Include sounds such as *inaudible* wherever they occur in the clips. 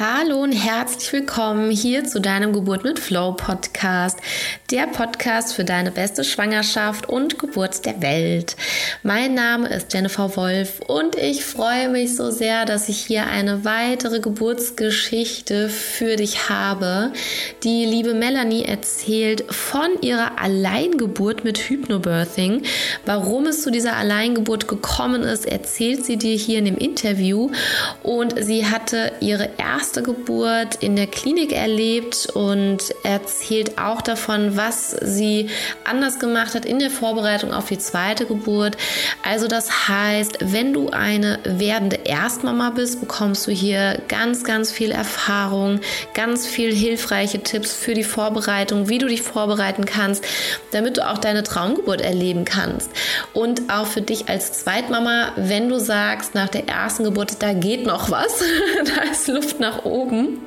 Hallo und herzlich willkommen hier zu deinem Geburt mit Flow Podcast, der Podcast für deine beste Schwangerschaft und Geburt der Welt. Mein Name ist Jennifer Wolf und ich freue mich so sehr, dass ich hier eine weitere Geburtsgeschichte für dich habe. Die liebe Melanie erzählt von ihrer Alleingeburt mit Hypnobirthing. Warum es zu dieser Alleingeburt gekommen ist, erzählt sie dir hier in dem Interview und sie hatte ihre erste erste Geburt in der Klinik erlebt und erzählt auch davon, was sie anders gemacht hat in der Vorbereitung auf die zweite Geburt. Also das heißt, wenn du eine werdende Erstmama bist, bekommst du hier ganz, ganz viel Erfahrung, ganz viel hilfreiche Tipps für die Vorbereitung, wie du dich vorbereiten kannst, damit du auch deine Traumgeburt erleben kannst. Und auch für dich als Zweitmama, wenn du sagst, nach der ersten Geburt, da geht noch was, *laughs* da ist Luft nach oben,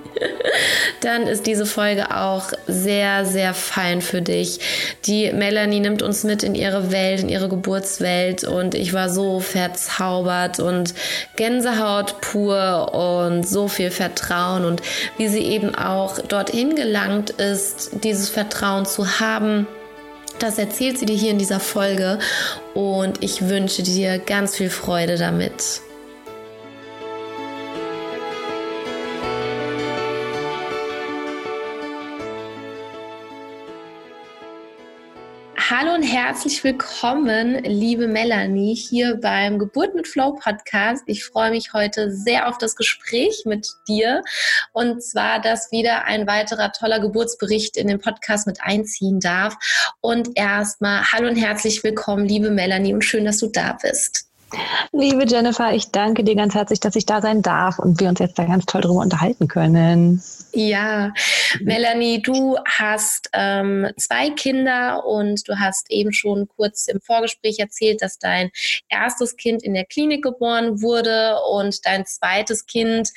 *laughs* dann ist diese Folge auch sehr, sehr fein für dich. Die Melanie nimmt uns mit in ihre Welt, in ihre Geburtswelt und ich war so verzaubert und Gänsehaut pur und so viel Vertrauen und wie sie eben auch dorthin gelangt ist, dieses Vertrauen zu haben. Das erzählt sie dir hier in dieser Folge und ich wünsche dir ganz viel Freude damit. Hallo und herzlich willkommen, liebe Melanie, hier beim Geburt mit Flow Podcast. Ich freue mich heute sehr auf das Gespräch mit dir und zwar, dass wieder ein weiterer toller Geburtsbericht in den Podcast mit einziehen darf. Und erstmal hallo und herzlich willkommen, liebe Melanie, und schön, dass du da bist. Liebe Jennifer, ich danke dir ganz herzlich, dass ich da sein darf und wir uns jetzt da ganz toll drüber unterhalten können. Ja, Melanie, du hast ähm, zwei Kinder und du hast eben schon kurz im Vorgespräch erzählt, dass dein erstes Kind in der Klinik geboren wurde und dein zweites Kind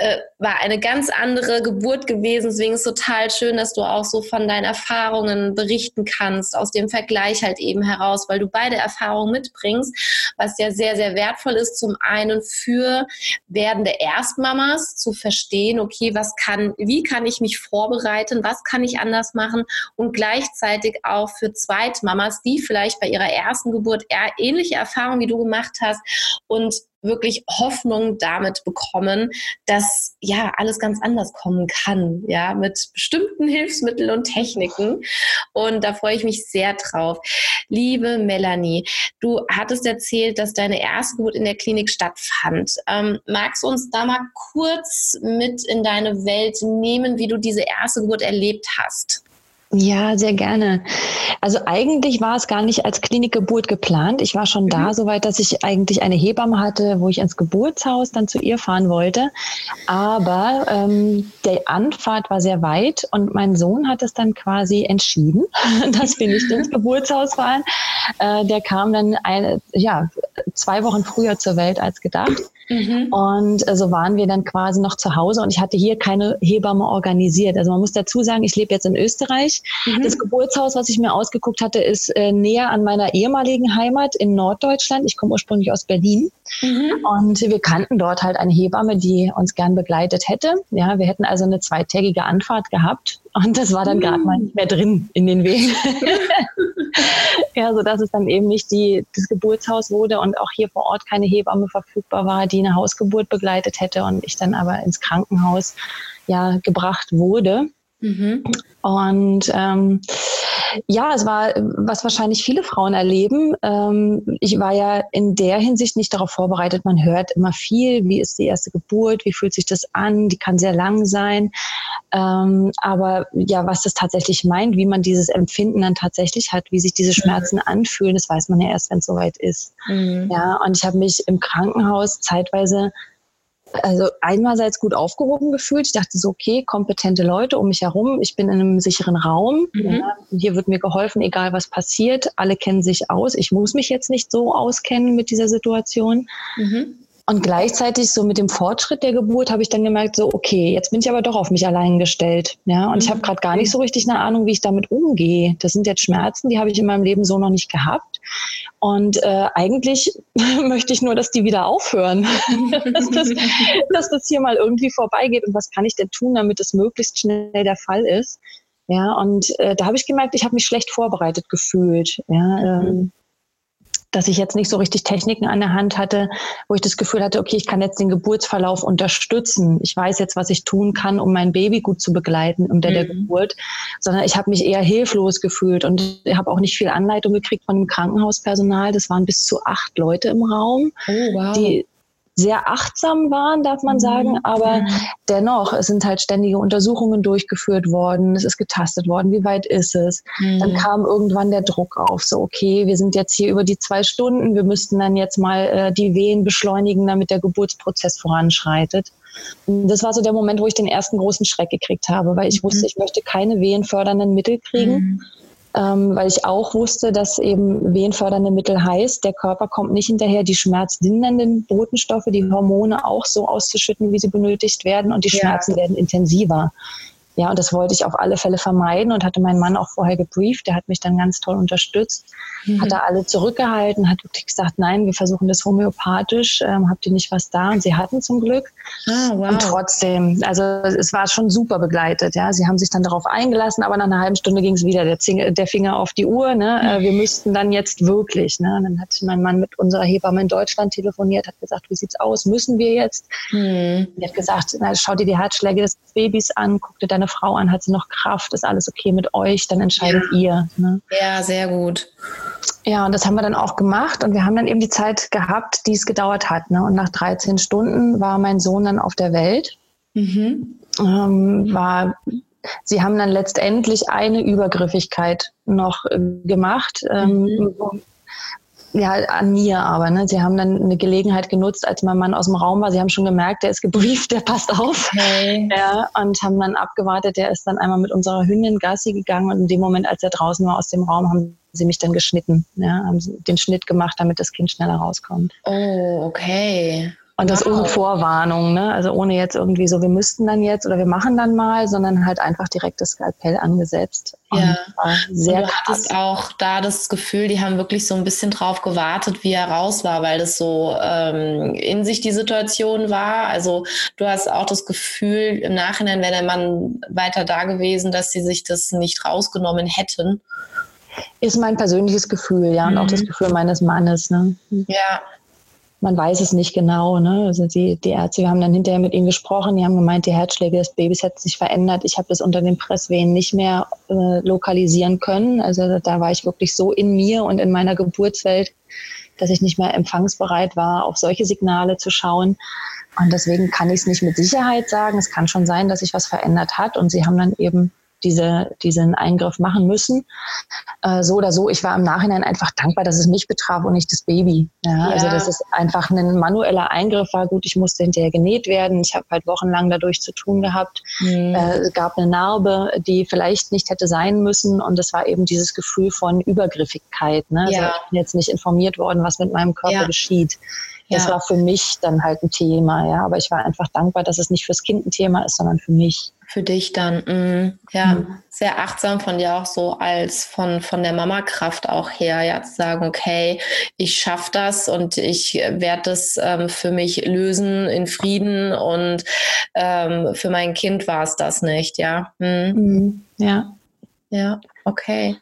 äh, war eine ganz andere Geburt gewesen. Deswegen ist es total schön, dass du auch so von deinen Erfahrungen berichten kannst, aus dem Vergleich halt eben heraus, weil du beide Erfahrungen mitbringst, was ja sehr, sehr wertvoll ist. Zum einen für werdende Erstmamas zu verstehen, okay, was kann, wie kann ich mich vorbereiten, was kann ich anders machen und gleichzeitig auch für Zweitmamas, die vielleicht bei ihrer ersten Geburt ähnliche Erfahrungen wie du gemacht hast und wirklich Hoffnung damit bekommen, dass ja alles ganz anders kommen kann, ja, mit bestimmten *laughs* Hilfsmitteln und Techniken. Und da freue ich mich sehr drauf. Liebe Melanie, du hattest erzählt, dass deine Erstgeburt in der Klinik stattfand. Ähm, magst du uns da mal kurz mit in deine Welt nehmen, wie du diese erste Geburt erlebt hast? Ja, sehr gerne. Also eigentlich war es gar nicht als Klinikgeburt geplant. Ich war schon mhm. da, soweit, dass ich eigentlich eine Hebamme hatte, wo ich ins Geburtshaus dann zu ihr fahren wollte. Aber ähm, der Anfahrt war sehr weit und mein Sohn hat es dann quasi entschieden, *laughs* dass wir nicht ins Geburtshaus fahren. Äh, der kam dann eine, ja, zwei Wochen früher zur Welt als gedacht. Mhm. Und äh, so waren wir dann quasi noch zu Hause und ich hatte hier keine Hebamme organisiert. Also man muss dazu sagen, ich lebe jetzt in Österreich. Mhm. Das Geburtshaus, was ich mir ausgeguckt hatte, ist äh, näher an meiner ehemaligen Heimat in Norddeutschland. Ich komme ursprünglich aus Berlin. Mhm. Und wir kannten dort halt eine Hebamme, die uns gern begleitet hätte. Ja, wir hätten also eine zweitägige Anfahrt gehabt. Und das war dann gerade mal nicht mehr drin in den Wegen. *laughs* ja, so dass es dann eben nicht die, das Geburtshaus wurde und auch hier vor Ort keine Hebamme verfügbar war, die eine Hausgeburt begleitet hätte und ich dann aber ins Krankenhaus ja gebracht wurde. Mhm. Und ähm, ja, es war, was wahrscheinlich viele Frauen erleben. Ähm, ich war ja in der Hinsicht nicht darauf vorbereitet. Man hört immer viel, wie ist die erste Geburt, wie fühlt sich das an, die kann sehr lang sein. Ähm, aber ja, was das tatsächlich meint, wie man dieses Empfinden dann tatsächlich hat, wie sich diese Schmerzen mhm. anfühlen, das weiß man ja erst, wenn es soweit ist. Mhm. Ja, und ich habe mich im Krankenhaus zeitweise also einerseits gut aufgehoben gefühlt. Ich dachte so, okay, kompetente Leute um mich herum. Ich bin in einem sicheren Raum. Mhm. Ja, hier wird mir geholfen, egal was passiert. Alle kennen sich aus. Ich muss mich jetzt nicht so auskennen mit dieser Situation. Mhm. Und gleichzeitig so mit dem Fortschritt der Geburt habe ich dann gemerkt, so okay, jetzt bin ich aber doch auf mich allein gestellt. Ja, und mhm. ich habe gerade gar nicht so richtig eine Ahnung, wie ich damit umgehe. Das sind jetzt Schmerzen, die habe ich in meinem Leben so noch nicht gehabt. Und äh, eigentlich *laughs* möchte ich nur, dass die wieder aufhören, *laughs* dass, das, dass das hier mal irgendwie vorbeigeht. Und was kann ich denn tun, damit es möglichst schnell der Fall ist? Ja, und äh, da habe ich gemerkt, ich habe mich schlecht vorbereitet gefühlt. Ja, mhm. ähm, dass ich jetzt nicht so richtig Techniken an der Hand hatte, wo ich das Gefühl hatte, okay, ich kann jetzt den Geburtsverlauf unterstützen. Ich weiß jetzt, was ich tun kann, um mein Baby gut zu begleiten unter mhm. der Geburt, sondern ich habe mich eher hilflos gefühlt und ich habe auch nicht viel Anleitung gekriegt von dem Krankenhauspersonal. Das waren bis zu acht Leute im Raum, oh, wow. die sehr achtsam waren, darf man sagen, mhm. aber mhm. dennoch, es sind halt ständige Untersuchungen durchgeführt worden, es ist getastet worden, wie weit ist es. Mhm. Dann kam irgendwann der Druck auf, so okay, wir sind jetzt hier über die zwei Stunden, wir müssten dann jetzt mal äh, die Wehen beschleunigen, damit der Geburtsprozess voranschreitet. Das war so der Moment, wo ich den ersten großen Schreck gekriegt habe, weil ich wusste, mhm. ich möchte keine wehenfördernden Mittel kriegen. Mhm ähm, weil ich auch wusste, dass eben wehenfördernde Mittel heißt, der Körper kommt nicht hinterher, die schmerzlindernden Botenstoffe, die Hormone auch so auszuschütten, wie sie benötigt werden und die Schmerzen ja. werden intensiver. Ja, und das wollte ich auf alle Fälle vermeiden und hatte meinen Mann auch vorher gebrieft. Der hat mich dann ganz toll unterstützt, mhm. hat da alle zurückgehalten, hat wirklich gesagt, nein, wir versuchen das homöopathisch, ähm, habt ihr nicht was da? Und sie hatten zum Glück. Ah, wow. Und trotzdem, also es war schon super begleitet. Ja, sie haben sich dann darauf eingelassen, aber nach einer halben Stunde ging es wieder der, der, Finger auf die Uhr. Ne? Mhm. wir müssten dann jetzt wirklich. Ne? Dann hat mein Mann mit unserer Hebamme in Deutschland telefoniert, hat gesagt, wie sieht's aus? Müssen wir jetzt? Mhm. Die hat gesagt, na, schau dir die Herzschläge des Babys an, guck dir deine Frau an, hat sie noch Kraft, ist alles okay mit euch, dann entscheidet ja. ihr. Ne? Ja, sehr gut. Ja, und das haben wir dann auch gemacht und wir haben dann eben die Zeit gehabt, die es gedauert hat. Ne? Und nach 13 Stunden war mein Sohn dann auf der Welt. Mhm. Ähm, war, sie haben dann letztendlich eine Übergriffigkeit noch äh, gemacht, ähm, mhm ja, an mir aber. Ne? Sie haben dann eine Gelegenheit genutzt, als mein Mann aus dem Raum war. Sie haben schon gemerkt, der ist gebrieft, der passt auf. Okay. Ja, und haben dann abgewartet. Der ist dann einmal mit unserer Hündin Gassi gegangen und in dem Moment, als er draußen war aus dem Raum, haben sie mich dann geschnitten. Ja, haben den Schnitt gemacht, damit das Kind schneller rauskommt. Oh, okay. Und das ohne Vorwarnung, ne? Also ohne jetzt irgendwie so, wir müssten dann jetzt oder wir machen dann mal, sondern halt einfach direkt das Skalpell angesetzt. Ja. Sehr und du hattest auch da das Gefühl, die haben wirklich so ein bisschen drauf gewartet, wie er raus war, weil das so ähm, in sich die Situation war. Also du hast auch das Gefühl, im Nachhinein wäre der Mann weiter da gewesen, dass sie sich das nicht rausgenommen hätten. Ist mein persönliches Gefühl, ja, mhm. und auch das mhm. Gefühl meines Mannes. Ne? Ja, man weiß es nicht genau. Ne? Also die, die Ärzte, wir haben dann hinterher mit ihnen gesprochen, die haben gemeint, die Herzschläge des Babys hätten sich verändert. Ich habe das unter den Presswehen nicht mehr äh, lokalisieren können. Also da war ich wirklich so in mir und in meiner Geburtswelt, dass ich nicht mehr empfangsbereit war, auf solche Signale zu schauen. Und deswegen kann ich es nicht mit Sicherheit sagen. Es kann schon sein, dass sich was verändert hat. Und sie haben dann eben diese, diesen Eingriff machen müssen. Äh, so oder so, ich war im Nachhinein einfach dankbar, dass es mich betraf und nicht das Baby. Ja, ja. Also dass es einfach ein manueller Eingriff war. Gut, ich musste hinterher genäht werden. Ich habe halt wochenlang dadurch zu tun gehabt. Mhm. Äh, es gab eine Narbe, die vielleicht nicht hätte sein müssen. Und es war eben dieses Gefühl von Übergriffigkeit. Ne? Also ja. ich bin jetzt nicht informiert worden, was mit meinem Körper geschieht. Das war für mich dann halt ein Thema, ja. Aber ich war einfach dankbar, dass es nicht fürs Kind ein Thema ist, sondern für mich für dich dann. Mm, ja, mhm. sehr achtsam von dir auch so als von, von der Mama-Kraft auch her, ja, zu sagen, okay, ich schaffe das und ich werde das ähm, für mich lösen in Frieden und ähm, für mein Kind war es das nicht, ja. Mhm. Mhm. Ja. Ja, okay.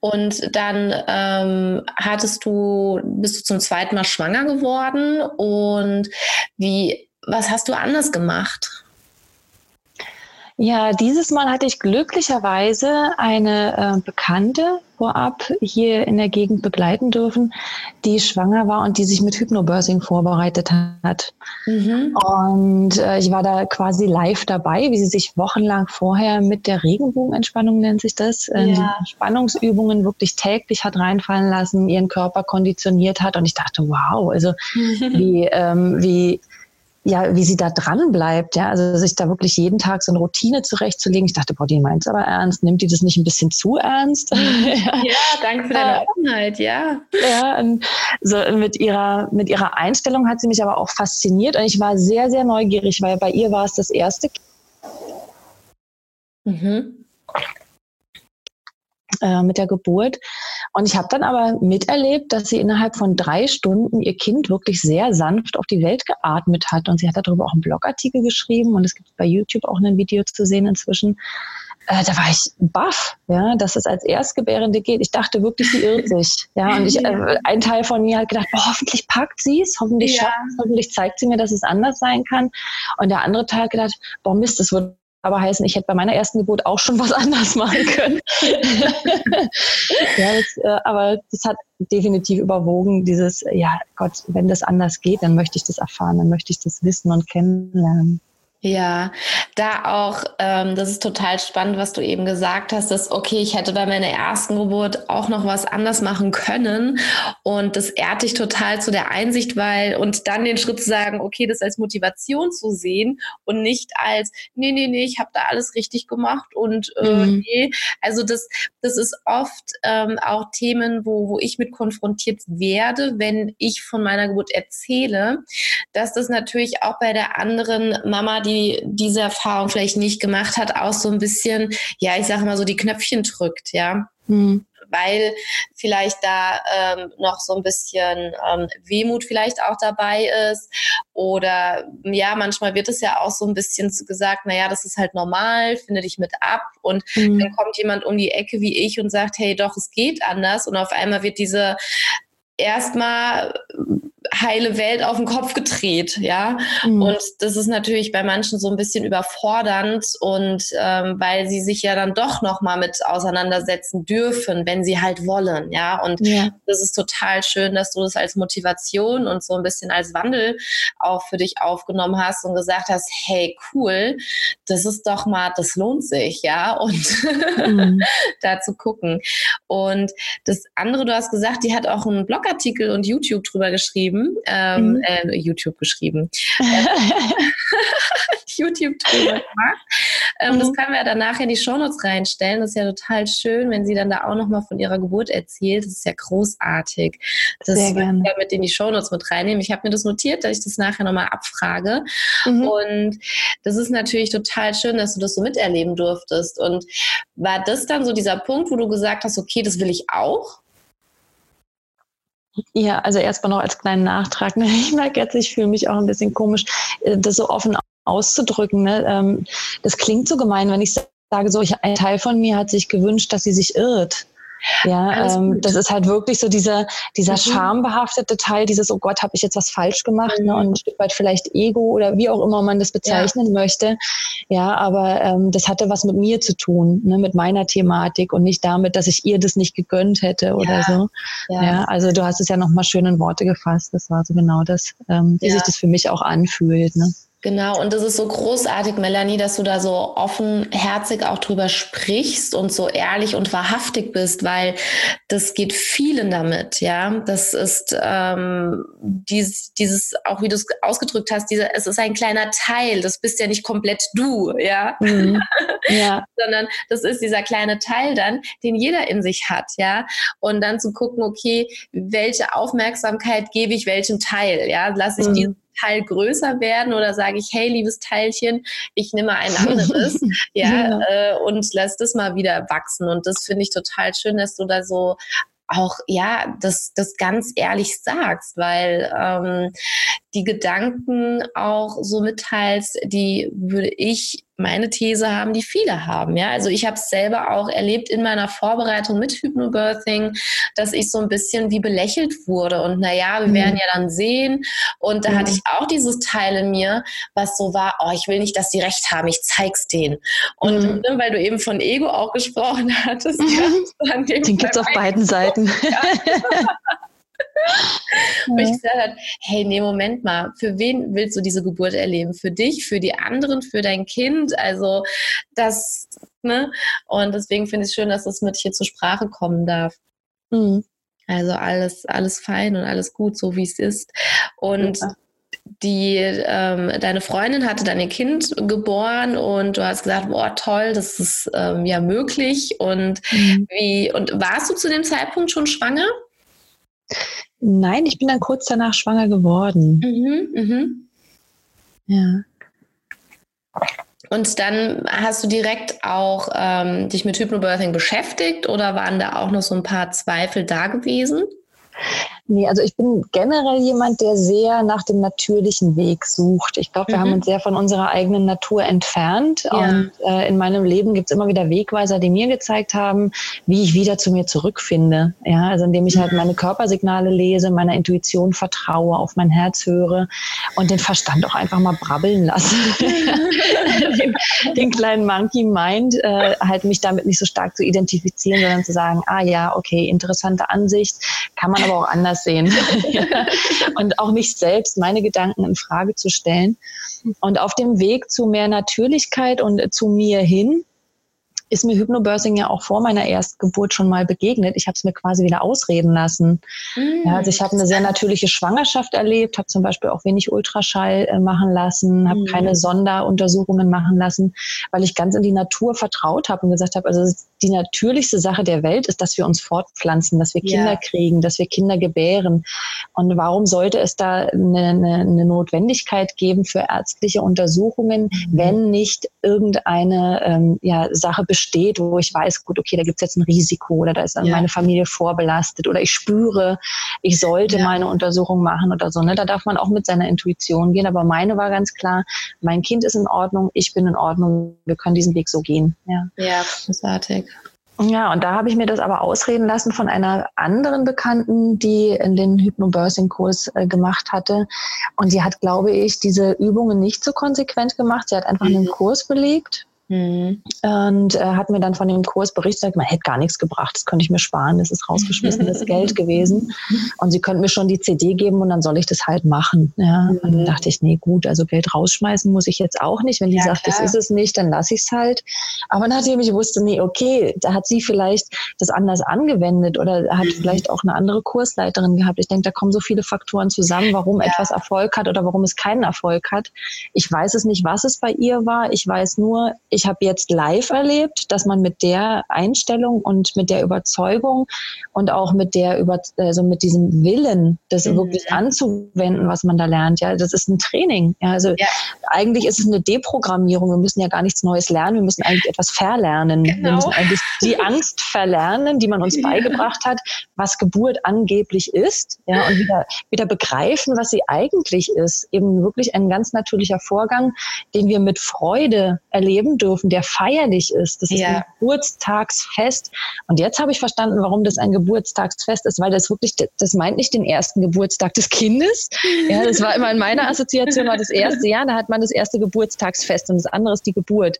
Und dann ähm, hattest du, bist du zum zweiten Mal schwanger geworden und wie, was hast du anders gemacht? Ja, dieses Mal hatte ich glücklicherweise eine äh, Bekannte vorab hier in der Gegend begleiten dürfen, die schwanger war und die sich mit Hypnobirthing vorbereitet hat. Mhm. Und äh, ich war da quasi live dabei, wie sie sich wochenlang vorher mit der Regenbogenentspannung nennt sich das, äh, ja. Spannungsübungen wirklich täglich hat reinfallen lassen, ihren Körper konditioniert hat. Und ich dachte, wow, also *laughs* wie, ähm, wie ja, wie sie da dran bleibt, ja, also sich da wirklich jeden Tag so eine Routine zurechtzulegen. Ich dachte, boah, die meint es aber ernst, nimmt die das nicht ein bisschen zu ernst? ja, *laughs* danke für deine Offenheit, ja. Ja, und so mit ihrer, mit ihrer Einstellung hat sie mich aber auch fasziniert und ich war sehr, sehr neugierig, weil bei ihr war es das erste. Mhm. Äh, mit der Geburt. Und ich habe dann aber miterlebt, dass sie innerhalb von drei Stunden ihr Kind wirklich sehr sanft auf die Welt geatmet hat. Und sie hat darüber auch einen Blogartikel geschrieben und es gibt bei YouTube auch ein Video zu sehen inzwischen. Äh, da war ich baff, ja, dass es als Erstgebärende geht. Ich dachte wirklich, sie irrt sich. Ja, und ich, *laughs* äh, ein Teil von mir hat gedacht, boah, hoffentlich packt sie es, hoffentlich ja. schafft es, hoffentlich zeigt sie mir, dass es anders sein kann. Und der andere Teil hat gedacht, boah, Mist, es wird aber heißen, ich hätte bei meiner ersten Geburt auch schon was *laughs* anders machen können. *laughs* ja, das, äh, aber das hat definitiv überwogen, dieses, ja Gott, wenn das anders geht, dann möchte ich das erfahren, dann möchte ich das wissen und kennenlernen. Ja, da auch, ähm, das ist total spannend, was du eben gesagt hast, dass, okay, ich hätte bei meiner ersten Geburt auch noch was anders machen können. Und das ehrt dich total zu der Einsicht, weil, und dann den Schritt zu sagen, okay, das als Motivation zu sehen und nicht als, nee, nee, nee, ich habe da alles richtig gemacht und äh, mhm. nee. Also das, das ist oft ähm, auch Themen, wo, wo ich mit konfrontiert werde, wenn ich von meiner Geburt erzähle, dass das natürlich auch bei der anderen Mama, die diese Erfahrung vielleicht nicht gemacht hat, auch so ein bisschen, ja, ich sage mal so die Knöpfchen drückt, ja. Mhm weil vielleicht da ähm, noch so ein bisschen ähm, Wehmut vielleicht auch dabei ist. Oder ja, manchmal wird es ja auch so ein bisschen gesagt, naja, das ist halt normal, finde dich mit ab. Und mhm. dann kommt jemand um die Ecke wie ich und sagt, hey, doch, es geht anders. Und auf einmal wird diese erstmal heile Welt auf den Kopf gedreht, ja. Mhm. Und das ist natürlich bei manchen so ein bisschen überfordernd und ähm, weil sie sich ja dann doch noch mal mit auseinandersetzen dürfen, wenn sie halt wollen, ja. Und ja. das ist total schön, dass du das als Motivation und so ein bisschen als Wandel auch für dich aufgenommen hast und gesagt hast, hey, cool, das ist doch mal, das lohnt sich, ja. Und mhm. *laughs* da zu gucken. Und das andere, du hast gesagt, die hat auch einen Blogartikel und YouTube drüber geschrieben ähm, mhm. äh, YouTube geschrieben. *laughs* *laughs* YouTube drüber gemacht. Ähm, mhm. Das können wir dann nachher in die Shownotes reinstellen. Das ist ja total schön, wenn sie dann da auch nochmal von ihrer Geburt erzählt. Das ist ja großartig. Das Sehr gerne. wir mit in die Shownotes mit reinnehmen. Ich habe mir das notiert, dass ich das nachher nochmal abfrage. Mhm. Und das ist natürlich total schön, dass du das so miterleben durftest. Und war das dann so dieser Punkt, wo du gesagt hast, okay, das will ich auch? Ja, also erstmal noch als kleinen Nachtrag. Ne? *laughs* Ich merke jetzt, ich fühle mich auch ein bisschen komisch, äh, das so offen auszudrücken. Ne? Ähm, das klingt so gemein, wenn ich sage, so, ein Teil von mir hat sich gewünscht, dass sie sich irrt. Ja, ähm, das ist halt wirklich so dieser, dieser mhm. schambehaftete Teil, dieses, oh Gott, habe ich jetzt was falsch gemacht, mhm. ne? und ein Stück weit vielleicht Ego oder wie auch immer man das bezeichnen ja. möchte. Ja, aber ähm, das hatte was mit mir zu tun, ne? mit meiner Thematik und nicht damit, dass ich ihr das nicht gegönnt hätte oder ja. so. Ja. ja. also du hast es ja nochmal schön in Worte gefasst. Das war so genau das, ähm, wie sich das für mich auch anfühlt. Ne? Genau, und das ist so großartig, Melanie, dass du da so offenherzig auch drüber sprichst und so ehrlich und wahrhaftig bist, weil das geht vielen damit, ja. Das ist ähm, dieses, dieses, auch wie du es ausgedrückt hast, diese, es ist ein kleiner Teil, das bist ja nicht komplett du, ja. Mhm. *laughs* ja. Sondern das ist dieser kleine Teil dann, den jeder in sich hat, ja. Und dann zu gucken, okay, welche Aufmerksamkeit gebe ich welchem Teil, ja. Lass ich mhm. diesen Teil größer werden oder sage ich, hey, liebes Teilchen, ich nehme ein anderes, *laughs* ja, ja. Äh, und lass das mal wieder wachsen. Und das finde ich total schön, dass du da so auch ja das das ganz ehrlich sagst, weil ähm, die Gedanken auch so mitteilst, die würde ich meine These haben, die viele haben. Ja, also ich habe es selber auch erlebt in meiner Vorbereitung mit Hypnobirthing, dass ich so ein bisschen wie belächelt wurde und naja, wir mhm. werden ja dann sehen. Und da mhm. hatte ich auch dieses Teil in mir, was so war, oh, ich will nicht, dass die recht haben, ich zeig's denen. Und mhm. Ne, weil du eben von Ego auch gesprochen *laughs* hattest, ja, den gibt's auf beiden Seiten. Ja. *laughs* *laughs* Wo ich gesagt habe, hey, nee, Moment mal, für wen willst du diese Geburt erleben? Für dich, für die anderen, für dein Kind? Also das, ne? Und deswegen finde ich es schön, dass das mit hier zur Sprache kommen darf. Mhm. Also alles, alles fein und alles gut, so wie es ist. Und ja. die ähm, deine Freundin hatte dann ihr Kind geboren und du hast gesagt, boah, toll, das ist ähm, ja möglich. Und mhm. wie, und warst du zu dem Zeitpunkt schon schwanger? Nein, ich bin dann kurz danach schwanger geworden. Mhm, mhm. Ja. Und dann hast du direkt auch ähm, dich mit Hypnobirthing beschäftigt oder waren da auch noch so ein paar Zweifel da gewesen? Nee, also ich bin generell jemand, der sehr nach dem natürlichen Weg sucht. Ich glaube, wir mhm. haben uns sehr von unserer eigenen Natur entfernt. Ja. Und äh, in meinem Leben gibt es immer wieder Wegweiser, die mir gezeigt haben, wie ich wieder zu mir zurückfinde. Ja, also indem ich halt meine Körpersignale lese, meiner Intuition vertraue, auf mein Herz höre und den Verstand auch einfach mal brabbeln lasse. den, *laughs* *laughs* den, kleinen Monkey Mind, äh, halt mich damit nicht so stark zu identifizieren, sondern zu sagen, ah ja, okay, interessante Ansicht, kann man aber auch anders anders sehen *laughs* und auch mich selbst, meine Gedanken in Frage zu stellen. Und auf dem Weg zu mehr Natürlichkeit und zu mir hin ist mir Hypnobirthing ja auch vor meiner Erstgeburt schon mal begegnet. Ich habe es mir quasi wieder ausreden lassen. Mm. Ja, also ich habe eine sehr natürliche Schwangerschaft erlebt, habe zum Beispiel auch wenig Ultraschall äh, machen lassen, habe mm. keine Sonderuntersuchungen machen lassen, weil ich ganz in die Natur vertraut habe und gesagt habe, also die natürlichste Sache der Welt ist, dass wir uns fortpflanzen, dass wir Kinder ja. kriegen, dass wir Kinder gebären. Und warum sollte es da eine, eine, eine Notwendigkeit geben für ärztliche Untersuchungen, mhm. wenn nicht irgendeine ähm, ja, Sache besteht, wo ich weiß, gut, okay, da gibt es jetzt ein Risiko oder da ist ja. meine Familie vorbelastet oder ich spüre, ich sollte ja. meine Untersuchung machen oder so. Ne? Da darf man auch mit seiner Intuition gehen. Aber meine war ganz klar, mein Kind ist in Ordnung, ich bin in Ordnung, wir können diesen Weg so gehen. Ja, ja großartig. Ja, und da habe ich mir das aber ausreden lassen von einer anderen Bekannten, die in den Hypnobirthing-Kurs äh, gemacht hatte. Und die hat, glaube ich, diese Übungen nicht so konsequent gemacht. Sie hat einfach mhm. einen Kurs belegt Mhm. Und äh, hat mir dann von dem Kurs berichtet, man hätte gar nichts gebracht, das könnte ich mir sparen, das ist rausgeschmissenes *laughs* Geld gewesen. Und sie könnten mir schon die CD geben und dann soll ich das halt machen. Ja. Mhm. Und dann dachte ich, nee, gut, also Geld rausschmeißen muss ich jetzt auch nicht. Wenn die ja, sagt, klar. das ist es nicht, dann lasse ich es halt. Aber nachdem ich wusste, nee, okay, da hat sie vielleicht das anders angewendet oder hat mhm. vielleicht auch eine andere Kursleiterin gehabt. Ich denke, da kommen so viele Faktoren zusammen, warum ja. etwas Erfolg hat oder warum es keinen Erfolg hat. Ich weiß es nicht, was es bei ihr war. Ich weiß nur, ich ich habe jetzt live erlebt, dass man mit der Einstellung und mit der Überzeugung und auch mit der über, also mit diesem Willen, das mhm. wirklich anzuwenden, was man da lernt, ja, das ist ein Training. Ja, also ja. eigentlich ist es eine Deprogrammierung. Wir müssen ja gar nichts Neues lernen. Wir müssen eigentlich etwas verlernen. Genau. Wir müssen eigentlich die *laughs* Angst verlernen, die man uns beigebracht hat, was Geburt angeblich ist, ja, und wieder, wieder begreifen, was sie eigentlich ist. Eben wirklich ein ganz natürlicher Vorgang, den wir mit Freude erleben dürfen dürfen, der feierlich ist. Das ist ja. ein Geburtstagsfest. Und jetzt habe ich verstanden, warum das ein Geburtstagsfest ist, weil das wirklich, das meint nicht den ersten Geburtstag des Kindes. Ja, das war immer in meiner Assoziation war das erste Jahr, da hat man das erste Geburtstagsfest und das andere ist die Geburt.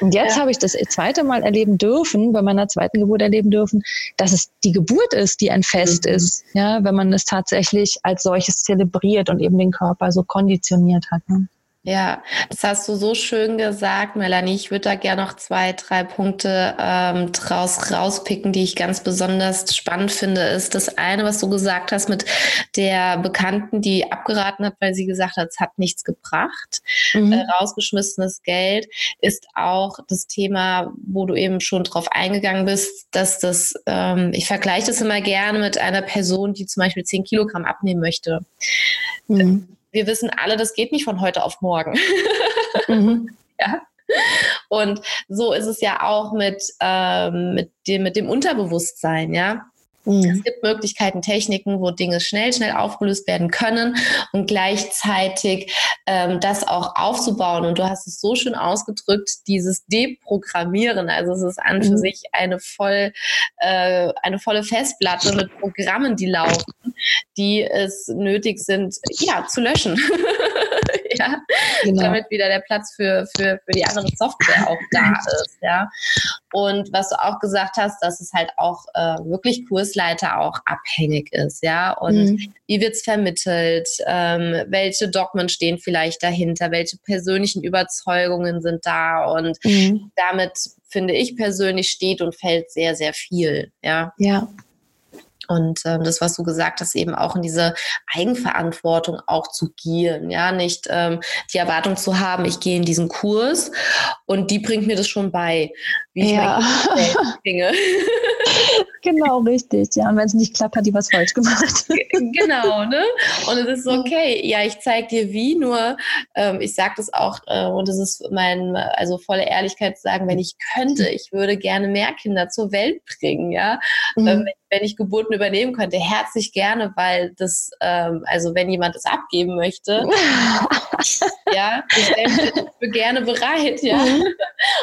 Und jetzt ja. habe ich das zweite Mal erleben dürfen, bei meiner zweiten Geburt erleben dürfen, dass es die Geburt ist, die ein Fest mhm. ist. Ja, wenn man es tatsächlich als solches zelebriert und eben den Körper so konditioniert hat. Ne? Ja, das hast du so schön gesagt, Melanie. Ich würde da gerne noch zwei, drei Punkte ähm, draus rauspicken, die ich ganz besonders spannend finde. Ist das eine, was du gesagt hast mit der Bekannten, die abgeraten hat, weil sie gesagt hat, es hat nichts gebracht, mhm. äh, rausgeschmissenes Geld, ist auch das Thema, wo du eben schon drauf eingegangen bist, dass das, ähm, ich vergleiche das immer gerne mit einer Person, die zum Beispiel zehn Kilogramm abnehmen möchte. Mhm wir wissen alle, das geht nicht von heute auf morgen. *laughs* Mhm. *laughs* ja. Und so ist es ja auch mit, ähm, mit, dem, mit dem Unterbewusstsein, ja. Mhm. Es gibt Möglichkeiten, Techniken, wo Dinge schnell, schnell aufgelöst werden können und gleichzeitig ähm, das auch aufzubauen. Und du hast es so schön ausgedrückt, dieses Deprogrammieren. Also es ist an für mhm. sich eine voll, äh, eine volle Festplatte mit Programmen, die laufen, die es nötig sind, ja, zu löschen. *laughs* *laughs* ja, genau. damit wieder der Platz für, für, für die andere Software auch da ist, ja. Und was du auch gesagt hast, dass es halt auch äh, wirklich Kursleiter auch abhängig ist, ja. Und mhm. wie wird's vermittelt? Ähm, welche Dogmen stehen vielleicht dahinter? Welche persönlichen Überzeugungen sind da? Und mhm. damit finde ich persönlich steht und fällt sehr, sehr viel, ja. Ja. Und ähm, das, was du gesagt hast, eben auch in diese Eigenverantwortung auch zu gehen, ja, nicht ähm, die Erwartung zu haben, ich gehe in diesen Kurs und die bringt mir das schon bei, wie ich mein *laughs* genau, richtig. Ja, und wenn es nicht klappt, hat die was falsch gemacht. genau, ne? Und es ist so, okay, ja, ich zeige dir wie, nur ähm, ich sage das auch, äh, und es ist mein, also volle Ehrlichkeit zu sagen, wenn ich könnte, ich würde gerne mehr Kinder zur Welt bringen, ja. Mhm. Ähm, wenn ich Geburten übernehmen könnte, herzlich gerne, weil das, ähm, also wenn jemand es abgeben möchte, *laughs* ja, ich bin gerne bereit, ja. Mhm.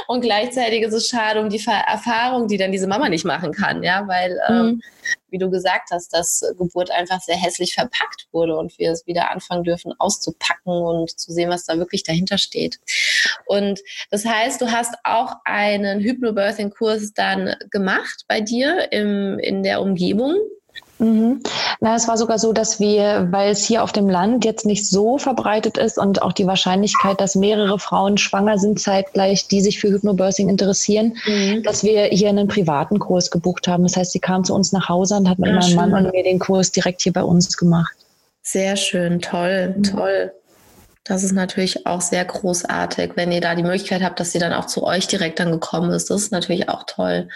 Und gleichzeitig ist es schade um die Erfahrung, die dann diese Mama nicht machen kann, ja, weil, ähm, mhm. Wie du gesagt hast, dass Geburt einfach sehr hässlich verpackt wurde und wir es wieder anfangen dürfen auszupacken und zu sehen, was da wirklich dahinter steht. Und das heißt, du hast auch einen Hypnobirthing-Kurs dann gemacht bei dir im, in der Umgebung. Mhm. Na, es war sogar so, dass wir, weil es hier auf dem Land jetzt nicht so verbreitet ist und auch die Wahrscheinlichkeit, dass mehrere Frauen schwanger sind zeitgleich, die sich für Hypnobirthing interessieren, mhm. dass wir hier einen privaten Kurs gebucht haben. Das heißt, sie kam zu uns nach Hause und hat mit ja, meinem schön. Mann und mir den Kurs direkt hier bei uns gemacht. Sehr schön, toll, mhm. toll. Das ist natürlich auch sehr großartig, wenn ihr da die Möglichkeit habt, dass sie dann auch zu euch direkt dann gekommen ist. Das ist natürlich auch toll.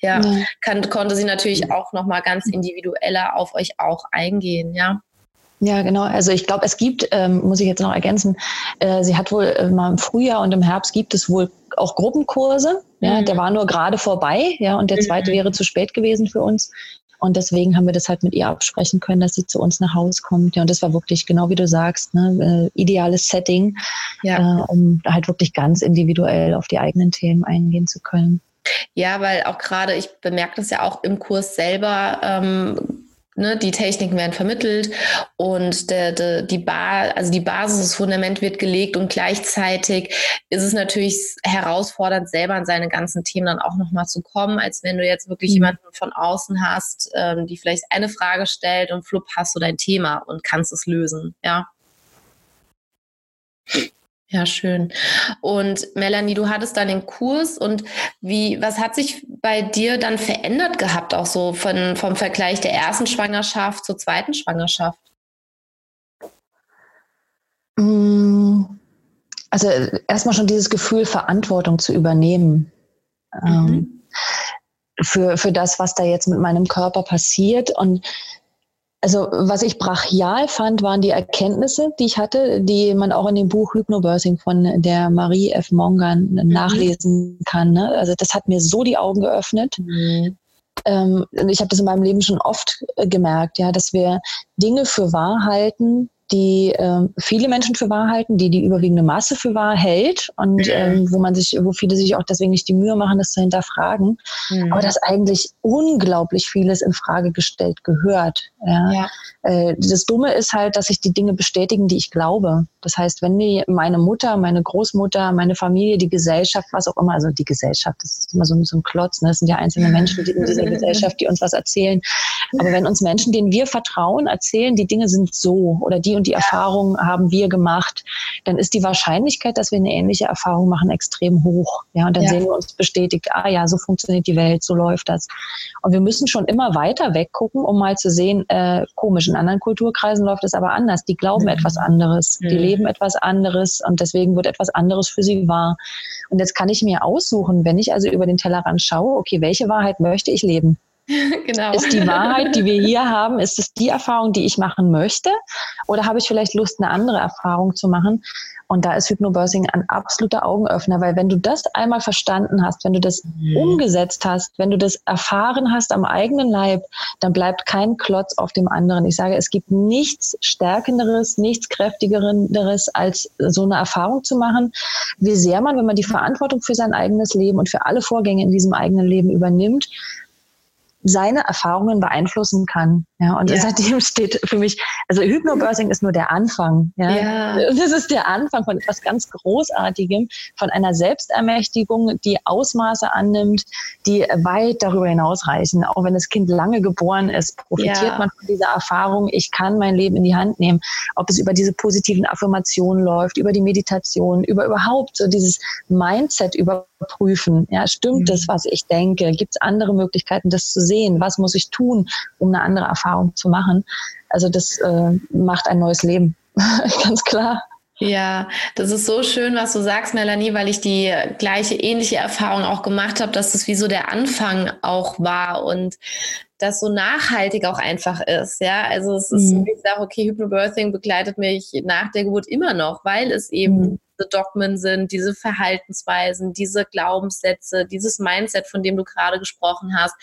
Ja, ja. Kann, konnte sie natürlich auch nochmal ganz individueller auf euch auch eingehen, ja. Ja, genau. Also ich glaube, es gibt, ähm, muss ich jetzt noch ergänzen, äh, sie hat wohl äh, mal im Frühjahr und im Herbst gibt es wohl auch Gruppenkurse. Ja, mhm. der war nur gerade vorbei, ja, und der zweite mhm. wäre zu spät gewesen für uns. Und deswegen haben wir das halt mit ihr absprechen können, dass sie zu uns nach Hause kommt. Ja, und das war wirklich genau wie du sagst, ne, äh, ideales Setting, ja. äh, um halt wirklich ganz individuell auf die eigenen Themen eingehen zu können. Ja, weil auch gerade, ich bemerke das ja auch im Kurs selber, ähm, Ne, die Techniken werden vermittelt und der, der, die, Bar, also die Basis, das Fundament wird gelegt und gleichzeitig ist es natürlich herausfordernd, selber an seine ganzen Themen dann auch nochmal zu kommen, als wenn du jetzt wirklich mhm. jemanden von außen hast, ähm, die vielleicht eine Frage stellt und flupp hast du dein Thema und kannst es lösen, ja. Ja, schön. Und Melanie, du hattest dann den Kurs und wie, was hat sich bei dir dann verändert gehabt, auch so von, vom Vergleich der ersten Schwangerschaft zur zweiten Schwangerschaft? Mm, also erstmal schon dieses Gefühl, Verantwortung zu übernehmen. Mhm. Ähm, für, für das, was da jetzt mit meinem Körper passiert. Und also was ich brachial fand, waren die Erkenntnisse, die ich hatte, die man auch in dem Buch Hypnobirthing von der Marie F. Mongan mhm. nachlesen kann. Ne? Also das hat mir so die Augen geöffnet. Mhm. Ähm, ich habe das in meinem Leben schon oft äh, gemerkt, ja, dass wir Dinge für wahr halten, die äh, viele Menschen für wahr halten, die die überwiegende Masse für wahr hält und ähm, wo man sich, wo viele sich auch deswegen nicht die Mühe machen, das zu hinterfragen, mhm. aber dass eigentlich unglaublich vieles in Frage gestellt gehört. Ja? ja. Äh, das Dumme ist halt, dass sich die Dinge bestätigen, die ich glaube. Das heißt, wenn mir meine Mutter, meine Großmutter, meine Familie, die Gesellschaft, was auch immer, also die Gesellschaft, das ist immer so, so ein Klotz, ne? das sind ja einzelne Menschen die in dieser *laughs* Gesellschaft, die uns was erzählen. Aber wenn uns Menschen, denen wir vertrauen, erzählen, die Dinge sind so oder die und die Erfahrung haben wir gemacht, dann ist die Wahrscheinlichkeit, dass wir eine ähnliche Erfahrung machen, extrem hoch. Ja, und dann ja. sehen wir uns bestätigt, ah ja, so funktioniert die Welt, so läuft das. Und wir müssen schon immer weiter weggucken, um mal zu sehen, äh, komisch, in anderen Kulturkreisen läuft es aber anders. Die glauben mhm. etwas anderes, mhm. die leben etwas anderes und deswegen wird etwas anderes für sie wahr. Und jetzt kann ich mir aussuchen, wenn ich also über den Tellerrand schaue, okay, welche Wahrheit möchte ich leben? *laughs* genau. Ist die Wahrheit, die wir hier haben, ist es die Erfahrung, die ich machen möchte? Oder habe ich vielleicht Lust, eine andere Erfahrung zu machen? Und da ist Hypnobirthing ein absoluter Augenöffner, weil wenn du das einmal verstanden hast, wenn du das mhm. umgesetzt hast, wenn du das erfahren hast am eigenen Leib, dann bleibt kein Klotz auf dem anderen. Ich sage, es gibt nichts Stärkenderes, nichts Kräftigeres, als so eine Erfahrung zu machen. Wie sehr man, wenn man die Verantwortung für sein eigenes Leben und für alle Vorgänge in diesem eigenen Leben übernimmt, seine Erfahrungen beeinflussen kann. Ja, und ja. seitdem steht für mich, also Hypnobirthing ist nur der Anfang. Ja? ja. Das ist der Anfang von etwas ganz Großartigem, von einer Selbstermächtigung, die Ausmaße annimmt, die weit darüber hinausreichen. Auch wenn das Kind lange geboren ist, profitiert ja. man von dieser Erfahrung, ich kann mein Leben in die Hand nehmen. Ob es über diese positiven Affirmationen läuft, über die Meditation, über überhaupt so dieses Mindset überprüfen. Ja, stimmt mhm. das, was ich denke? Gibt es andere Möglichkeiten, das zu sehen? Was muss ich tun, um eine andere Erfahrung Erfahrung zu machen. Also das äh, macht ein neues Leben, *laughs* ganz klar. Ja, das ist so schön, was du sagst, Melanie, weil ich die gleiche ähnliche Erfahrung auch gemacht habe, dass das wie so der Anfang auch war und das so nachhaltig auch einfach ist. Ja, also es ist, mhm. ich sage, okay, Hypnobirthing begleitet mich nach der Geburt immer noch, weil es eben mhm diese Dogmen sind, diese Verhaltensweisen, diese Glaubenssätze, dieses Mindset, von dem du gerade gesprochen hast,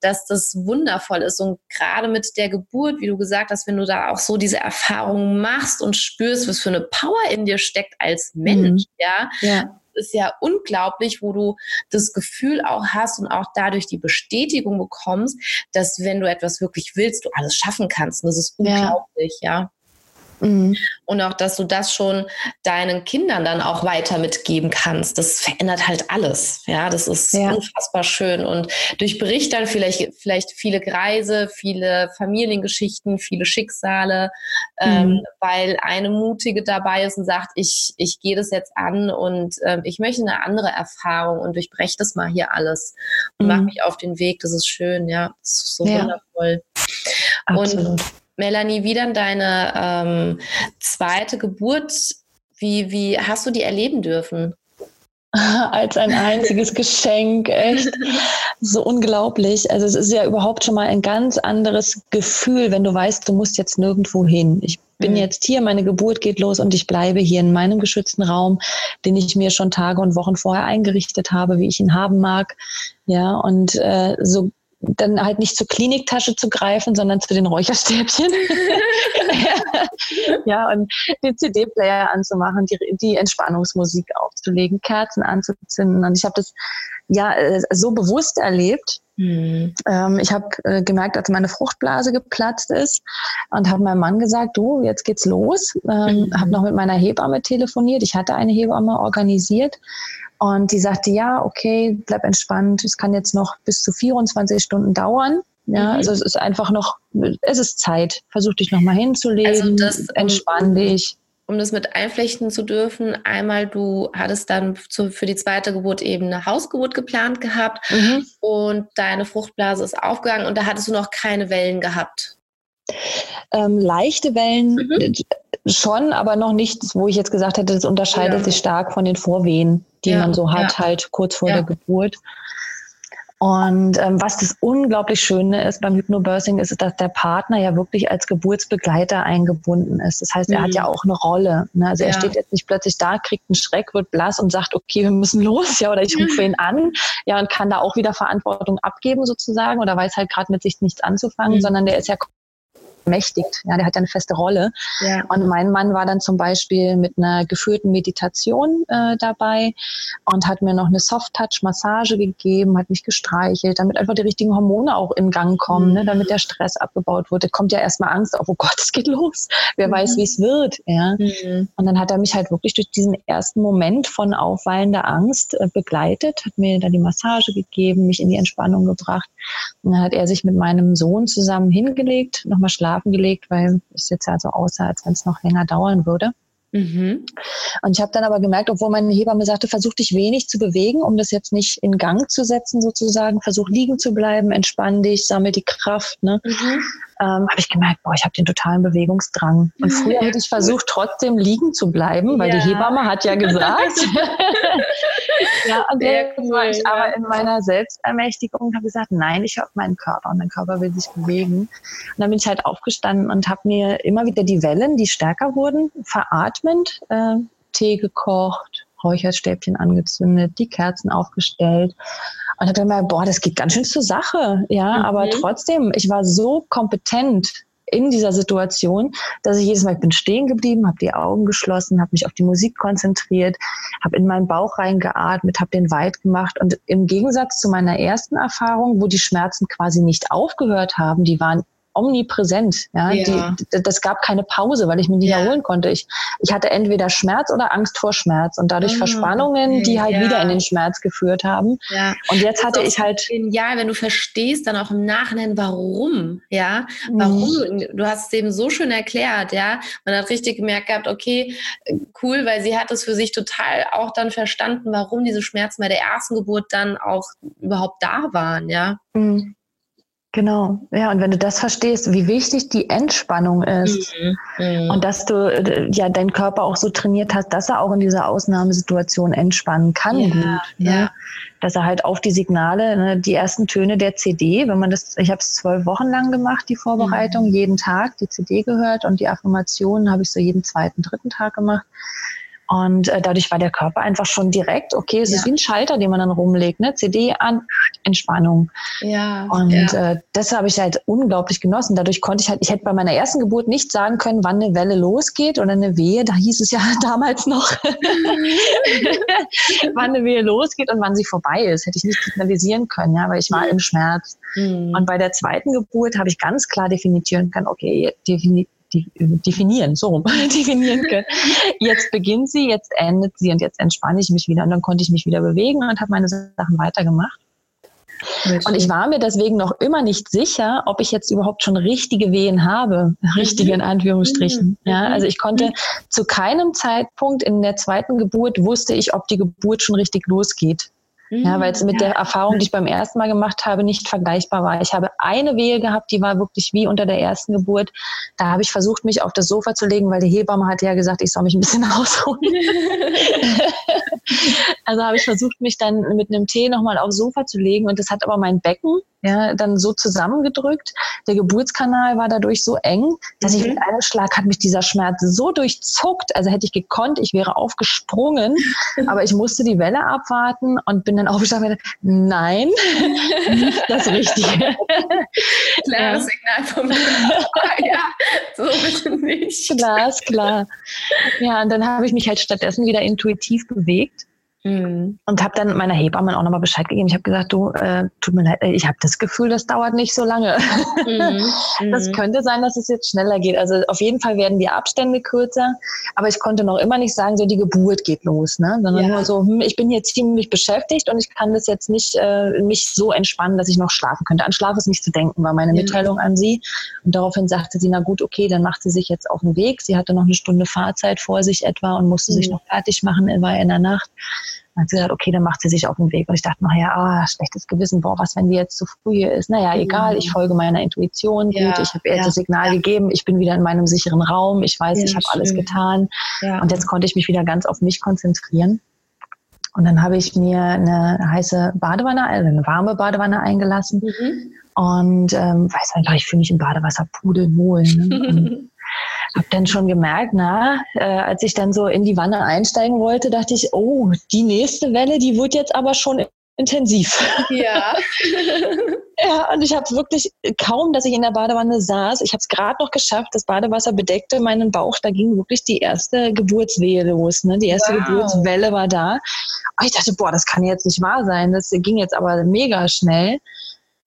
dass das wundervoll ist. Und gerade mit der Geburt, wie du gesagt hast, wenn du da auch so diese Erfahrungen machst und spürst, was für eine Power in dir steckt als Mensch, mhm. ja, ja ist ja unglaublich, wo du das Gefühl auch hast und auch dadurch die Bestätigung bekommst, dass wenn du etwas wirklich willst, du alles schaffen kannst. Und das ist unglaublich, ja. ja. Mhm. Und auch, dass du das schon deinen Kindern dann auch weiter mitgeben kannst. Das verändert halt alles. Ja, das ist ja. unfassbar schön. Und durchbricht dann vielleicht, vielleicht viele Kreise, viele Familiengeschichten, viele Schicksale, ähm, mhm. ähm, weil eine Mutige dabei ist und sagt, ich, ich gehe das jetzt an und ähm, ich möchte eine andere Erfahrung und durchbreche das mal hier alles und mhm. mache mich auf den Weg. Das ist schön, ja. Das ist so ja. wundervoll. Absolut. Und Melanie, wie dann deine ähm, zweite Geburt? Wie, wie hast du die erleben dürfen? *laughs* Als ein einziges Geschenk, echt so unglaublich. Also es ist ja überhaupt schon mal ein ganz anderes Gefühl, wenn du weißt, du musst jetzt nirgendwo hin. Ich bin mhm. jetzt hier, meine Geburt geht los und ich bleibe hier in meinem geschützten Raum, den ich mir schon Tage und Wochen vorher eingerichtet habe, wie ich ihn haben mag. Ja, und äh, so dann halt nicht zur Kliniktasche zu greifen, sondern zu den Räucherstäbchen. *laughs* ja, und den CD-Player anzumachen, die, die Entspannungsmusik aufzulegen, Kerzen anzuzünden. Und ich habe das ja äh, so bewusst erlebt. Mhm. Ähm, ich habe äh, gemerkt, als meine Fruchtblase geplatzt ist und habe meinem Mann gesagt, du, jetzt geht's los. Ähm, mhm. Habe noch mit meiner Hebamme telefoniert. Ich hatte eine Hebamme organisiert und die sagte, ja, okay, bleib entspannt. Es kann jetzt noch bis zu 24 Stunden dauern. Ja, mhm. also es ist einfach noch, es ist Zeit. Versuch dich nochmal hinzulegen, also das, entspann dich. Um das mit einflechten zu dürfen, einmal du hattest dann zu, für die zweite Geburt eben eine Hausgeburt geplant gehabt mhm. und deine Fruchtblase ist aufgegangen und da hattest du noch keine Wellen gehabt. Ähm, leichte Wellen mhm. Schon, aber noch nichts, wo ich jetzt gesagt hätte, das unterscheidet ja. sich stark von den Vorwehen die ja, man so hat, ja. halt kurz vor ja. der Geburt. Und ähm, was das unglaublich Schöne ist beim Hypnobirthing, ist, dass der Partner ja wirklich als Geburtsbegleiter eingebunden ist. Das heißt, er mhm. hat ja mhm. auch eine Rolle. Ne? Also er steht jetzt nicht plötzlich da, kriegt einen Schreck, wird blass und sagt, okay, wir müssen *laughs* los, ja, oder ich rufe ihn an, ja, und kann da auch wieder Verantwortung abgeben sozusagen, oder weiß halt gerade mit sich nichts anzufangen, mhm. sondern der ist ja mächtigt. Ja, der hat ja eine feste Rolle. Ja. Und mein Mann war dann zum Beispiel mit einer geführten Meditation äh, dabei und hat mir noch eine Soft-Touch-Massage gegeben, hat mich gestreichelt, damit einfach die richtigen Hormone auch in Gang kommen, mhm. ne, damit der Stress abgebaut wird. Da kommt ja erstmal Angst auf, oh Gott, es geht los. Wer mhm. weiß, wie es wird. Ja. Mhm. Und dann hat er mich halt wirklich durch diesen ersten Moment von aufweilender Angst äh, begleitet, hat mir dann die Massage gegeben, mich in die Entspannung gebracht. Und dann hat er sich mit meinem Sohn zusammen hingelegt, nochmal schlafen schlafen gelegt, weil es jetzt ja so aussah, als wenn es noch länger dauern würde. Mhm. Und ich habe dann aber gemerkt, obwohl meine Hebamme sagte, versuch dich wenig zu bewegen, um das jetzt nicht in Gang zu setzen sozusagen, versuch liegen zu bleiben, entspann dich, sammel die Kraft. Ne? Mhm ähm, habe ich gemerkt, boah, ich habe den totalen Bewegungsdrang. Und früher hätte ich versucht, trotzdem liegen zu bleiben, weil ja. die Hebamme hat ja gesagt. *laughs* ja, und Sehr cool, war ich aber in meiner Selbstermächtigung habe gesagt, nein, ich höre auf meinen Körper und mein Körper will sich bewegen. Und dann bin ich halt aufgestanden und habe mir immer wieder die Wellen, die stärker wurden, veratmend, äh, Tee gekocht, Räucherstäbchen angezündet, die Kerzen aufgestellt und habe gemerkt, boah, das geht ganz schön zur Sache, ja, mhm. aber trotzdem, ich war so kompetent in dieser Situation, dass ich jedes Mal, ich bin stehen geblieben, habe die Augen geschlossen, habe mich auf die Musik konzentriert, habe in meinen Bauch reingeatmet, habe den weit gemacht und im Gegensatz zu meiner ersten Erfahrung, wo die Schmerzen quasi nicht aufgehört haben, die waren omnipräsent. Ja, ja. Die, das gab keine Pause, weil ich mich nicht ja. erholen konnte. Ich, ich hatte entweder Schmerz oder Angst vor Schmerz und dadurch ah, Verspannungen, okay. die halt ja. wieder in den Schmerz geführt haben. Ja. Und jetzt hatte ich halt. Ja, wenn du verstehst dann auch im Nachhinein, warum, ja, warum. Mhm. Du hast es eben so schön erklärt, ja. Man hat richtig gemerkt gehabt, okay, cool, weil sie hat es für sich total auch dann verstanden, warum diese Schmerzen bei der ersten Geburt dann auch überhaupt da waren, ja. Mhm. Genau, ja, und wenn du das verstehst, wie wichtig die Entspannung ist mhm. Mhm. und dass du äh, ja deinen Körper auch so trainiert hast, dass er auch in dieser Ausnahmesituation entspannen kann, ja, gut, ne? ja. dass er halt auf die Signale, ne, die ersten Töne der CD, wenn man das, ich habe es zwölf Wochen lang gemacht, die Vorbereitung, mhm. jeden Tag die CD gehört und die Affirmationen habe ich so jeden zweiten, dritten Tag gemacht. Und äh, dadurch war der Körper einfach schon direkt, okay, es ja. ist wie ein Schalter, den man dann rumlegt, ne? CD an, Entspannung. Ja. Und ja. Äh, das habe ich halt unglaublich genossen. Dadurch konnte ich halt, ich hätte bei meiner ersten Geburt nicht sagen können, wann eine Welle losgeht oder eine Wehe. Da hieß es ja *laughs* damals noch, *laughs* wann eine Wehe losgeht und wann sie vorbei ist. Hätte ich nicht signalisieren können, ja, weil ich war mhm. im Schmerz. Mhm. Und bei der zweiten Geburt habe ich ganz klar definieren können, okay, definitiv definieren, so rum, *laughs* definieren können. *laughs* Jetzt beginnt sie, jetzt endet sie und jetzt entspanne ich mich wieder und dann konnte ich mich wieder bewegen und habe meine Sachen weitergemacht. Und ich war mir deswegen noch immer nicht sicher, ob ich jetzt überhaupt schon richtige Wehen habe. Richtige in Anführungsstrichen. Mhm. Ja, also ich konnte mhm. zu keinem Zeitpunkt in der zweiten Geburt wusste ich, ob die Geburt schon richtig losgeht. Ja, weil es mit der Erfahrung, die ich beim ersten Mal gemacht habe, nicht vergleichbar war. Ich habe eine Wehe gehabt, die war wirklich wie unter der ersten Geburt. Da habe ich versucht, mich auf das Sofa zu legen, weil die Hebamme hatte ja gesagt, ich soll mich ein bisschen *laughs* ausruhen. *laughs* also habe ich versucht, mich dann mit einem Tee nochmal aufs Sofa zu legen und das hat aber mein Becken ja, dann so zusammengedrückt. Der Geburtskanal war dadurch so eng, dass mhm. ich mit einem Schlag hat mich dieser Schmerz so durchzuckt. Also hätte ich gekonnt, ich wäre aufgesprungen, *laughs* aber ich musste die Welle abwarten und bin dann *laughs* aufgestanden nein, *laughs* nicht das Richtige. Klares Signal vom ja, so bitte nicht. Klar, ist klar. Ja, und dann habe ich mich halt stattdessen wieder intuitiv bewegt Mhm. Und habe dann meiner Hebamme auch nochmal Bescheid gegeben. Ich habe gesagt, du, äh, tut mir leid, ich habe das Gefühl, das dauert nicht so lange. Mhm. *laughs* Das mhm. könnte sein, dass es jetzt schneller geht. Also auf jeden Fall werden die Abstände kürzer, aber ich konnte noch immer nicht sagen, so die Geburt geht los, ne? sondern ja. nur so, hm, ich bin hier ziemlich beschäftigt und ich kann das jetzt nicht äh, mich so entspannen, dass ich noch schlafen könnte. An Schlaf ist nicht zu denken, war meine Mitteilung an sie. Und daraufhin sagte sie, na gut, okay, dann macht sie sich jetzt auf den Weg. Sie hatte noch eine Stunde Fahrzeit vor sich etwa und musste mhm. sich noch fertig machen, war in der Nacht. Dann hat sie gesagt, okay, dann macht sie sich auf den Weg. Und ich dachte, naja, ah, schlechtes Gewissen, boah, was, wenn die jetzt zu früh hier ist? Naja, mhm. egal, ich folge meiner Intuition, ja, gut, ich habe ihr ja, das Signal ja. gegeben, ich bin wieder in meinem sicheren Raum, ich weiß, ich habe alles getan. Und jetzt konnte ich mich wieder ganz auf mich konzentrieren. Und dann habe ich mir eine heiße Badewanne, also eine warme Badewanne eingelassen. Mhm. Und ähm, weiß einfach, ich fühle mich im Badewasser pudelwohl. Ne? *laughs* habe dann schon gemerkt, na, äh, als ich dann so in die Wanne einsteigen wollte, dachte ich, oh, die nächste Welle, die wird jetzt aber schon intensiv. Ja. *laughs* ja, und ich habe wirklich kaum, dass ich in der Badewanne saß. Ich habe es gerade noch geschafft. Das Badewasser bedeckte meinen Bauch. Da ging wirklich die erste Geburtswehe los. Ne? Die erste wow. Geburtswelle war da. Und ich dachte, boah, das kann jetzt nicht wahr sein. Das ging jetzt aber mega schnell.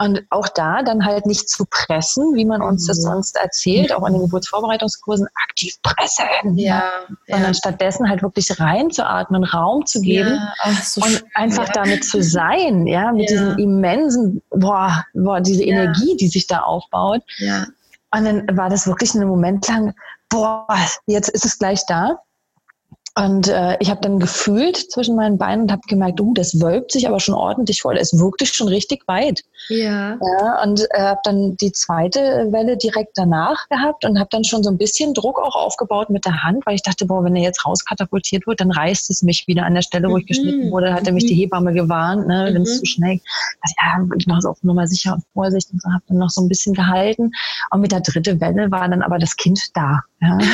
Und auch da dann halt nicht zu pressen, wie man uns das mhm. sonst erzählt, auch in den Geburtsvorbereitungskursen, aktiv pressen, ja, sondern ja. stattdessen halt wirklich reinzuatmen, Raum zu geben ja. Ach, so und schön, einfach ja. damit zu sein, ja, mit diesem immensen, boah, boah diese Energie, die sich da aufbaut. Ja. Und dann war das wirklich einen Moment lang, boah, jetzt ist es gleich da. Und äh, ich habe dann gefühlt zwischen meinen Beinen und habe gemerkt, uh, das wölbt sich aber schon ordentlich voll. Es wirkte schon richtig weit. Ja. ja und äh, habe dann die zweite Welle direkt danach gehabt und habe dann schon so ein bisschen Druck auch aufgebaut mit der Hand, weil ich dachte, boah, wenn er jetzt rauskatapultiert wird, dann reißt es mich wieder an der Stelle, wo ich mhm. geschnitten wurde. Da hatte mhm. mich die Hebamme gewarnt, ne, wenn es mhm. zu schnell. Also, ja, ich noch so auf Nummer sicher und Vorsicht und so habe dann noch so ein bisschen gehalten. Und mit der dritten Welle war dann aber das Kind da. Ja. *laughs*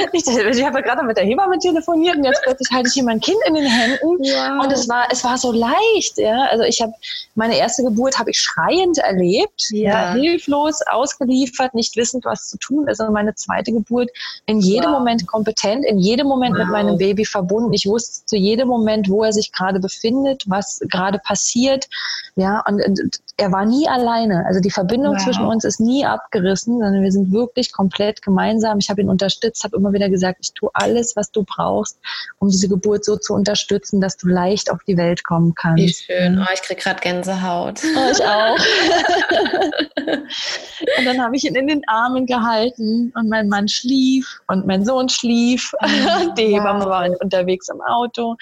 *laughs* ich dachte, ich habe ja gerade mit der Hebamme telefoniert und jetzt plötzlich halte ich hier mein Kind in den Händen wow. und es war, es war so leicht. Ja? Also ich habe meine erste Geburt habe ich schreiend erlebt, ja. hilflos, ausgeliefert, nicht wissend, was zu tun ist. Und meine zweite Geburt in jedem wow. Moment kompetent, in jedem Moment wow. mit meinem Baby verbunden. Ich wusste zu jedem Moment, wo er sich gerade befindet, was gerade passiert. Ja, und, und er war nie alleine. Also die Verbindung zwischen uns ist nie abgerissen, sondern wir sind wirklich komplett gemeinsam. Ich habe ihn unterstützt, habe immer wieder gesagt, ich tue alles, was du brauchst, um diese Geburt so zu unterstützen, dass du leicht auf die Welt kommen kannst. Wie schön. Oh, ich kriege gerade Gänsehaut. *laughs* Oh, ich auch. *laughs* und dann habe ich ihn in den Armen gehalten und mein Mann schlief und mein Sohn schlief. Oh, *laughs* die Hebamme wow. war unterwegs im Auto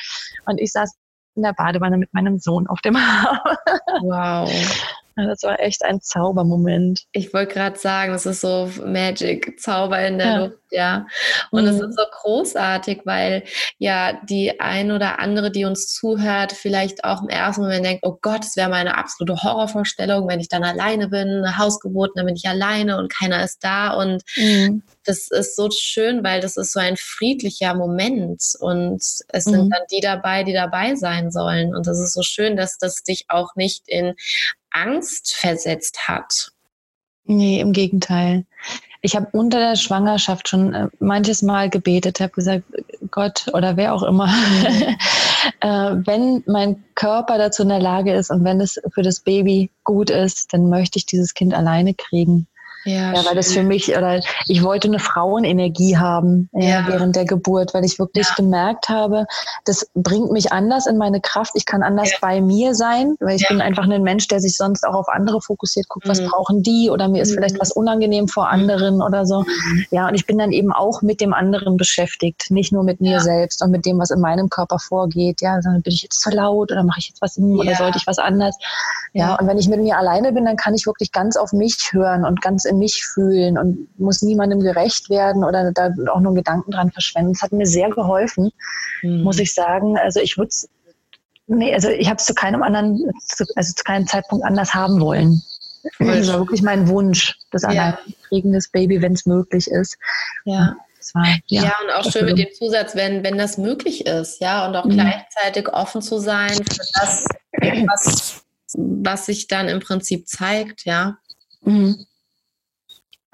und ich saß in der Badewanne mit meinem Sohn auf dem Arm. Wow. Das war echt ein Zaubermoment. Ich wollte gerade sagen, das ist so Magic, Zauber in der ja. Luft, ja. Und es mhm. ist so großartig, weil ja die ein oder andere, die uns zuhört, vielleicht auch im ersten Moment denkt, oh Gott, das wäre meine absolute Horrorvorstellung, wenn ich dann alleine bin, eine Hausgeburt, dann bin ich alleine und keiner ist da. Und mhm. das ist so schön, weil das ist so ein friedlicher Moment und es sind mhm. dann die dabei, die dabei sein sollen. Und das ist so schön, dass das dich auch nicht in Angst versetzt hat. Nee, im Gegenteil. Ich habe unter der Schwangerschaft schon äh, manches Mal gebetet, habe gesagt, Gott oder wer auch immer, *laughs* äh, wenn mein Körper dazu in der Lage ist und wenn es für das Baby gut ist, dann möchte ich dieses Kind alleine kriegen. Ja, ja weil das für mich, oder ich wollte eine Frauenenergie haben ja. Ja, während der Geburt, weil ich wirklich gemerkt habe, das bringt mich anders in meine Kraft. Ich kann anders bei mir sein, weil ich bin einfach ein Mensch, der sich sonst auch auf andere fokussiert, guckt, mhm. was brauchen die oder mir ist mhm. vielleicht was unangenehm vor mhm. anderen oder so. Mhm. Ja, und ich bin dann eben auch mit dem anderen beschäftigt, nicht nur mit mir selbst und mit dem, was in meinem Körper vorgeht. Ja, sondern bin ich jetzt zu laut oder mache ich jetzt was in, oder sollte ich was anders? Ja, und wenn ich mit mir alleine bin, dann kann ich wirklich ganz auf mich hören und ganz in mich fühlen und muss niemandem gerecht werden oder da auch nur Gedanken dran verschwenden. Das hat mir sehr geholfen, mhm. muss ich sagen. Also ich würde es, nee, also ich habe es zu keinem anderen, also zu keinem Zeitpunkt anders haben wollen. Das war wirklich mein Wunsch, das ja. Alleinkriegen des Baby, wenn es möglich ist. Ja. War, ja, ja, und auch schön mit dem Zusatz, wenn, wenn das möglich ist, ja, und auch mhm. gleichzeitig offen zu sein für das, was, was sich dann im Prinzip zeigt, ja. Mhm.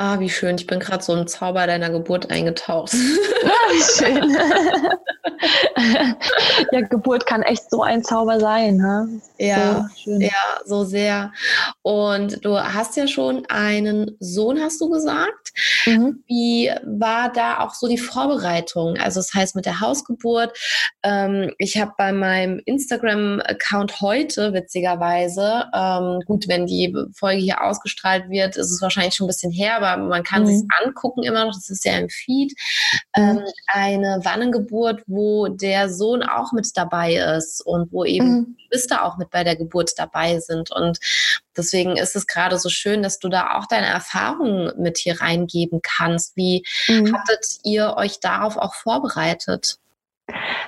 Ah, wie schön. Ich bin gerade so im Zauber deiner Geburt eingetaucht. Ja, wie schön. *laughs* *laughs* ja, Geburt kann echt so ein Zauber sein. Ne? Ja, so ja, so sehr. Und du hast ja schon einen Sohn, hast du gesagt. Mhm. Wie war da auch so die Vorbereitung? Also das heißt mit der Hausgeburt. Ähm, ich habe bei meinem Instagram-Account heute, witzigerweise, ähm, gut, wenn die Folge hier ausgestrahlt wird, ist es wahrscheinlich schon ein bisschen her, aber man kann mhm. sich angucken immer noch, das ist ja im Feed, ähm, mhm. eine Wannengeburt, wo der Sohn auch mit dabei ist und wo eben mhm. Geschwister auch mit bei der Geburt dabei sind. Und deswegen ist es gerade so schön, dass du da auch deine Erfahrungen mit hier reingeben kannst. Wie mhm. hattet ihr euch darauf auch vorbereitet?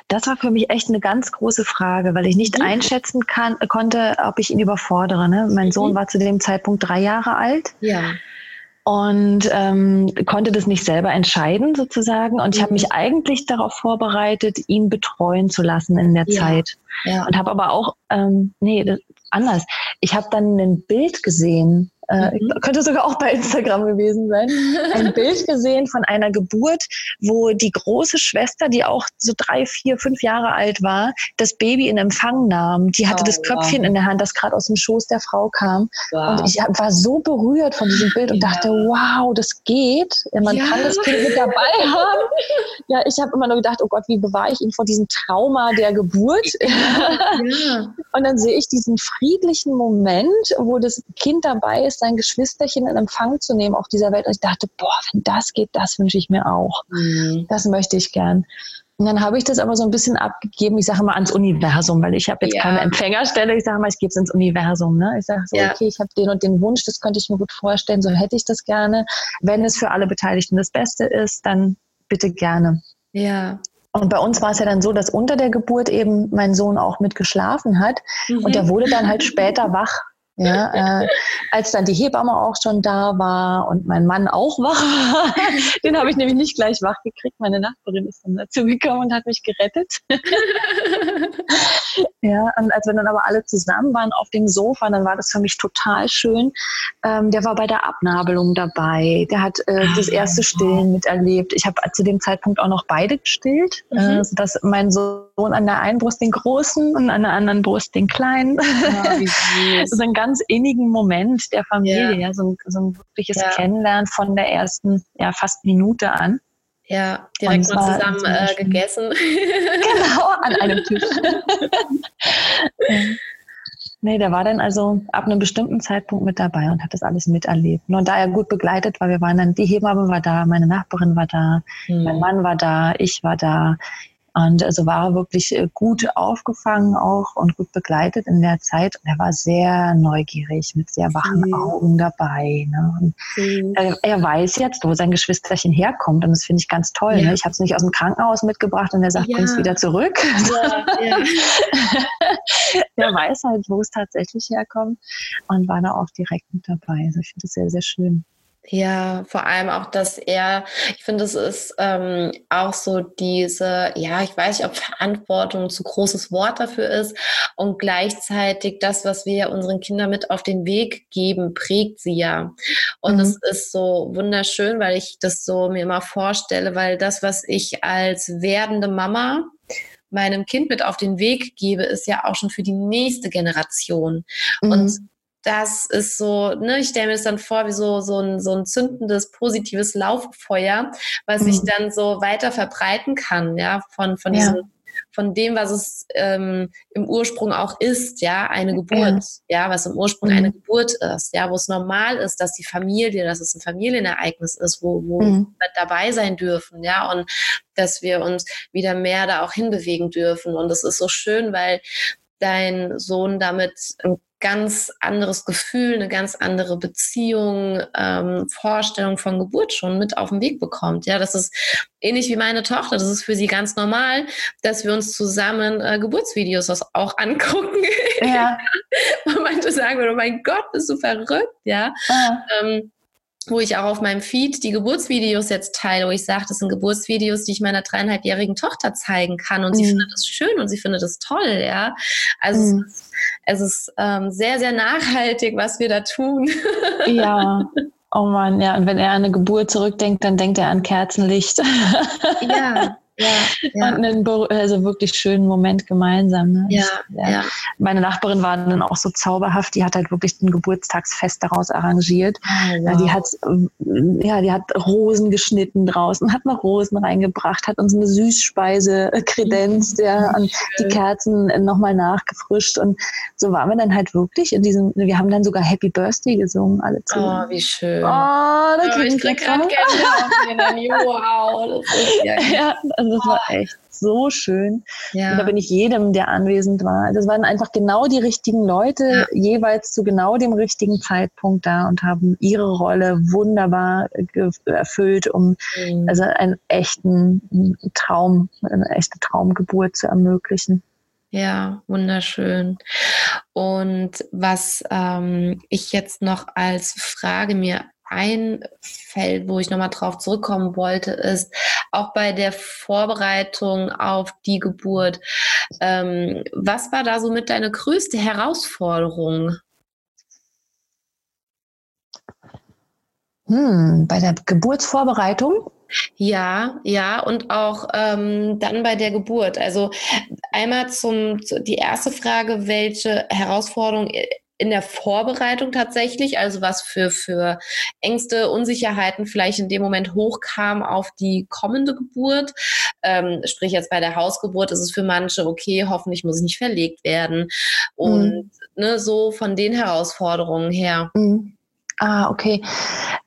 Das war für mich echt eine ganz große Frage, weil ich nicht mhm. einschätzen kann, konnte, ob ich ihn überfordere. Ne? Mein Sohn mhm. war zu dem Zeitpunkt drei Jahre alt. Ja und ähm, konnte das nicht selber entscheiden sozusagen. Und ich habe mhm. mich eigentlich darauf vorbereitet, ihn betreuen zu lassen in der ja. Zeit. Ja. Und habe aber auch, ähm, nee, das, anders. Ich habe dann ein Bild gesehen äh, mhm. könnte sogar auch bei Instagram gewesen sein, ein *laughs* Bild gesehen von einer Geburt, wo die große Schwester, die auch so drei, vier, fünf Jahre alt war, das Baby in Empfang nahm. Die hatte oh, das Köpfchen wow. in der Hand, das gerade aus dem Schoß der Frau kam. Wow. Und ich war so berührt von diesem Bild und ja. dachte, wow, das geht. Man ja. kann das Kind mit dabei haben. Ja, ich habe immer nur gedacht, oh Gott, wie bewahre ich ihn vor diesem Trauma der Geburt? Ja. *laughs* und dann sehe ich diesen friedlichen Moment, wo das Kind dabei ist, sein Geschwisterchen in Empfang zu nehmen auf dieser Welt. Und ich dachte, boah, wenn das geht, das wünsche ich mir auch. Mhm. Das möchte ich gern. Und dann habe ich das aber so ein bisschen abgegeben, ich sage mal ans Universum, weil ich habe jetzt ja. keine Empfängerstelle, ich sage mal, ich gebe es ins Universum. Ne? Ich sage so, ja. okay, ich habe den und den Wunsch, das könnte ich mir gut vorstellen, so hätte ich das gerne. Wenn es für alle Beteiligten das Beste ist, dann bitte gerne. Ja. Und bei uns war es ja dann so, dass unter der Geburt eben mein Sohn auch mit geschlafen hat. Mhm. Und der wurde dann halt später wach Ja, *laughs* äh, als dann die Hebamme auch schon da war und mein Mann auch wach *laughs* den habe ich nämlich nicht gleich wach gekriegt. Meine Nachbarin ist dann dazu gekommen und hat mich gerettet. *laughs* ja, und als wir dann aber alle zusammen waren auf dem Sofa, dann war das für mich total schön. Ähm, der war bei der Abnabelung dabei. Der hat äh, das erste Stillen miterlebt. Ich habe zu dem Zeitpunkt auch noch beide gestillt, mhm. äh, sodass mein Sohn an der einen Brust den großen und an der anderen Brust den kleinen. Oh, wie *laughs* süß. ein ganz innigen Moment der Familie, ja. ja so, ein, so ein wirkliches ja. Kennenlernen von der ersten, ja, fast Minute an. Ja, direkt mal zusammen äh, gegessen. *laughs* *laughs* Genau, an einem Tisch. nee, der war dann also ab einem bestimmten Zeitpunkt mit dabei und hat das alles miterlebt. Und da er gut begleitet war, wir waren dann, die Hebamme war da, meine Nachbarin war da, hm. mein Mann war da, ich war da. Und also war er wirklich äh, gut aufgefangen auch und gut begleitet in der Zeit. Und er war sehr neugierig, mit sehr wachen mhm. Augen dabei. Ne? Mhm. Er, er, weiß jetzt, wo sein Geschwisterchen herkommt. Und das finde ich ganz toll. Ne? Ja. Ne? Ich habe es nicht aus dem Krankenhaus mitgebracht und er sagt, ja. kommst wieder zurück. Ja. *laughs* er weiß halt, wo es tatsächlich herkommt und war da auch direkt mit dabei. Also ich finde das sehr, sehr schön. Ja, vor allem auch, dass er, ich finde, es ist ähm, auch so diese, ja, ich weiß nicht, ob Verantwortung zu großes Wort dafür ist und gleichzeitig das, was wir unseren Kindern mit auf den Weg geben, prägt sie ja. Und es mhm. ist so wunderschön, weil ich das so mir immer vorstelle, weil das, was ich als werdende Mama meinem Kind mit auf den Weg gebe, ist ja auch schon für die nächste Generation. Mhm. Und das ist so, ne, ich stelle mir das dann vor wie so, so, ein, so ein zündendes, positives Lauffeuer, was mhm. sich dann so weiter verbreiten kann, ja, von, von ja. diesem von dem, was es ähm, im Ursprung auch ist, ja, eine Geburt, ja, ja was im Ursprung mhm. eine Geburt ist, ja, wo es normal ist, dass die Familie, dass es ein Familienereignis ist, wo, wo mhm. wir dabei sein dürfen, ja, und dass wir uns wieder mehr da auch hinbewegen dürfen. Und es ist so schön, weil dein Sohn damit ein ganz anderes Gefühl, eine ganz andere Beziehung, ähm, Vorstellung von Geburt schon mit auf den Weg bekommt. Ja, das ist ähnlich wie meine Tochter. Das ist für sie ganz normal, dass wir uns zusammen äh, Geburtsvideos auch angucken. Ja. *laughs* Und manche sagen, oh mein Gott, bist du verrückt, ja. ja. Ähm, wo ich auch auf meinem Feed die Geburtsvideos jetzt teile, wo ich sage, das sind Geburtsvideos, die ich meiner dreieinhalbjährigen Tochter zeigen kann und mhm. sie findet das schön und sie findet es toll, ja. Also mhm. es ist, es ist ähm, sehr, sehr nachhaltig, was wir da tun. *laughs* Ja. Oh Mann, ja. Und wenn er an eine Geburt zurückdenkt, dann denkt er an Kerzenlicht. Ja, *laughs* ja, *laughs* ja. Und einen also wirklich schönen Moment gemeinsam. Ne? Ja, ja, ja. Meine Nachbarin war dann auch so zauberhaft, die hat halt wirklich ein Geburtstagsfest daraus arrangiert. Oh, wow. Die hat ja, die hat Rosen geschnitten draußen, hat noch Rosen reingebracht, hat uns eine Süßspeise kredenzt, ja, und die Kerzen nochmal nachgefrischt. Und so waren wir dann halt wirklich in diesem, wir haben dann sogar Happy Birthday gesungen, alle zusammen. Oh, wie schön. Oh, da oh, ich krieg gerade Wow, das ist *laughs* ja, ja also das war echt so schön. Ja. Und da bin ich jedem, der anwesend war. Das waren einfach genau die richtigen Leute, ja. jeweils zu genau dem richtigen Zeitpunkt da und haben ihre Rolle wunderbar erfüllt, um mhm. also einen echten Traum, eine echte Traumgeburt zu ermöglichen. Ja, wunderschön. Und was ähm, ich jetzt noch als Frage mir einfällt, wo ich nochmal drauf zurückkommen wollte, ist auch bei der Vorbereitung auf die Geburt. Ähm, was war da so mit deine größte Herausforderung? Hm, bei der Geburtsvorbereitung? Ja, ja, und auch ähm, dann bei der Geburt. Also einmal zum die erste Frage, welche Herausforderung in der Vorbereitung tatsächlich, also was für, für Ängste, Unsicherheiten vielleicht in dem Moment hochkam auf die kommende Geburt. Ähm, sprich jetzt bei der Hausgeburt ist es für manche, okay, hoffentlich muss ich nicht verlegt werden. Und mhm. ne, so von den Herausforderungen her. Mhm. Ah, okay.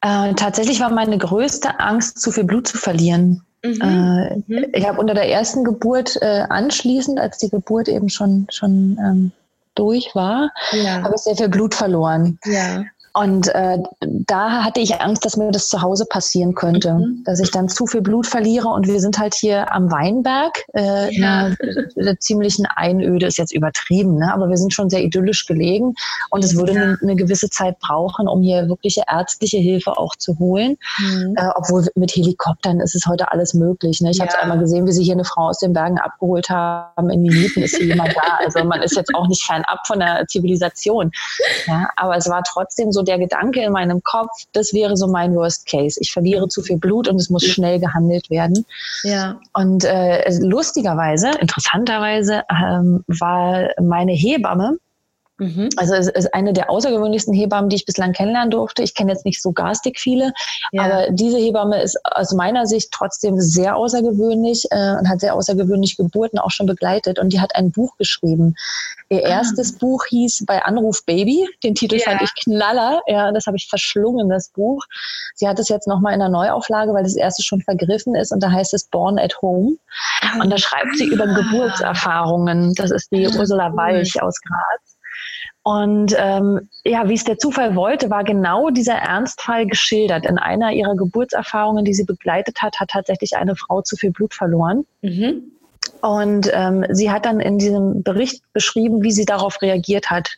Äh, tatsächlich war meine größte Angst, zu viel Blut zu verlieren. Mhm. Äh, mhm. Ich habe unter der ersten Geburt äh, anschließend, als die Geburt eben schon, schon ähm, durch war, ja. habe ich sehr viel Blut verloren. Ja. Und äh, da hatte ich Angst, dass mir das zu Hause passieren könnte, mhm. dass ich dann zu viel Blut verliere. Und wir sind halt hier am Weinberg, äh, ja. in einer, ziemlichen Einöde ist jetzt übertrieben, ne? aber wir sind schon sehr idyllisch gelegen. Und es würde ja. eine, eine, gewisse Zeit brauchen, um hier wirkliche ärztliche Hilfe auch zu holen. Mhm. Äh, obwohl mit Helikoptern ist es heute alles möglich. Ne? Ich ja. habe einmal gesehen, wie sie hier eine Frau aus den Bergen abgeholt haben. In Minuten ist hier jemand da. Also man ist jetzt auch nicht fernab von der Zivilisation. Ja? Aber es war trotzdem so, so der Gedanke in meinem Kopf, das wäre so mein Worst Case. Ich verliere zu viel Blut und es muss schnell gehandelt werden. Ja. Und äh, lustigerweise, interessanterweise, ähm, war meine Hebamme, Mhm. Also es ist eine der außergewöhnlichsten Hebammen, die ich bislang kennenlernen durfte. Ich kenne jetzt nicht so garstig viele, ja. aber diese Hebamme ist aus meiner Sicht trotzdem sehr außergewöhnlich äh, und hat sehr außergewöhnliche Geburten auch schon begleitet. Und die hat ein Buch geschrieben. Ihr ah. erstes Buch hieß Bei Anruf Baby. Den Titel ja. fand ich knaller. Ja, das habe ich verschlungen, das Buch. Sie hat es jetzt nochmal in der Neuauflage, weil das erste schon vergriffen ist. Und da heißt es Born at Home. Und da schreibt sie über ah. Geburtserfahrungen. Das ist die ah, Ursula Walch aus Graz. Und ähm, ja, wie es der Zufall wollte, war genau dieser Ernstfall geschildert. In einer ihrer Geburtserfahrungen, die sie begleitet hat, hat tatsächlich eine Frau zu viel Blut verloren. Mhm. Und ähm, sie hat dann in diesem Bericht beschrieben, wie sie darauf reagiert hat.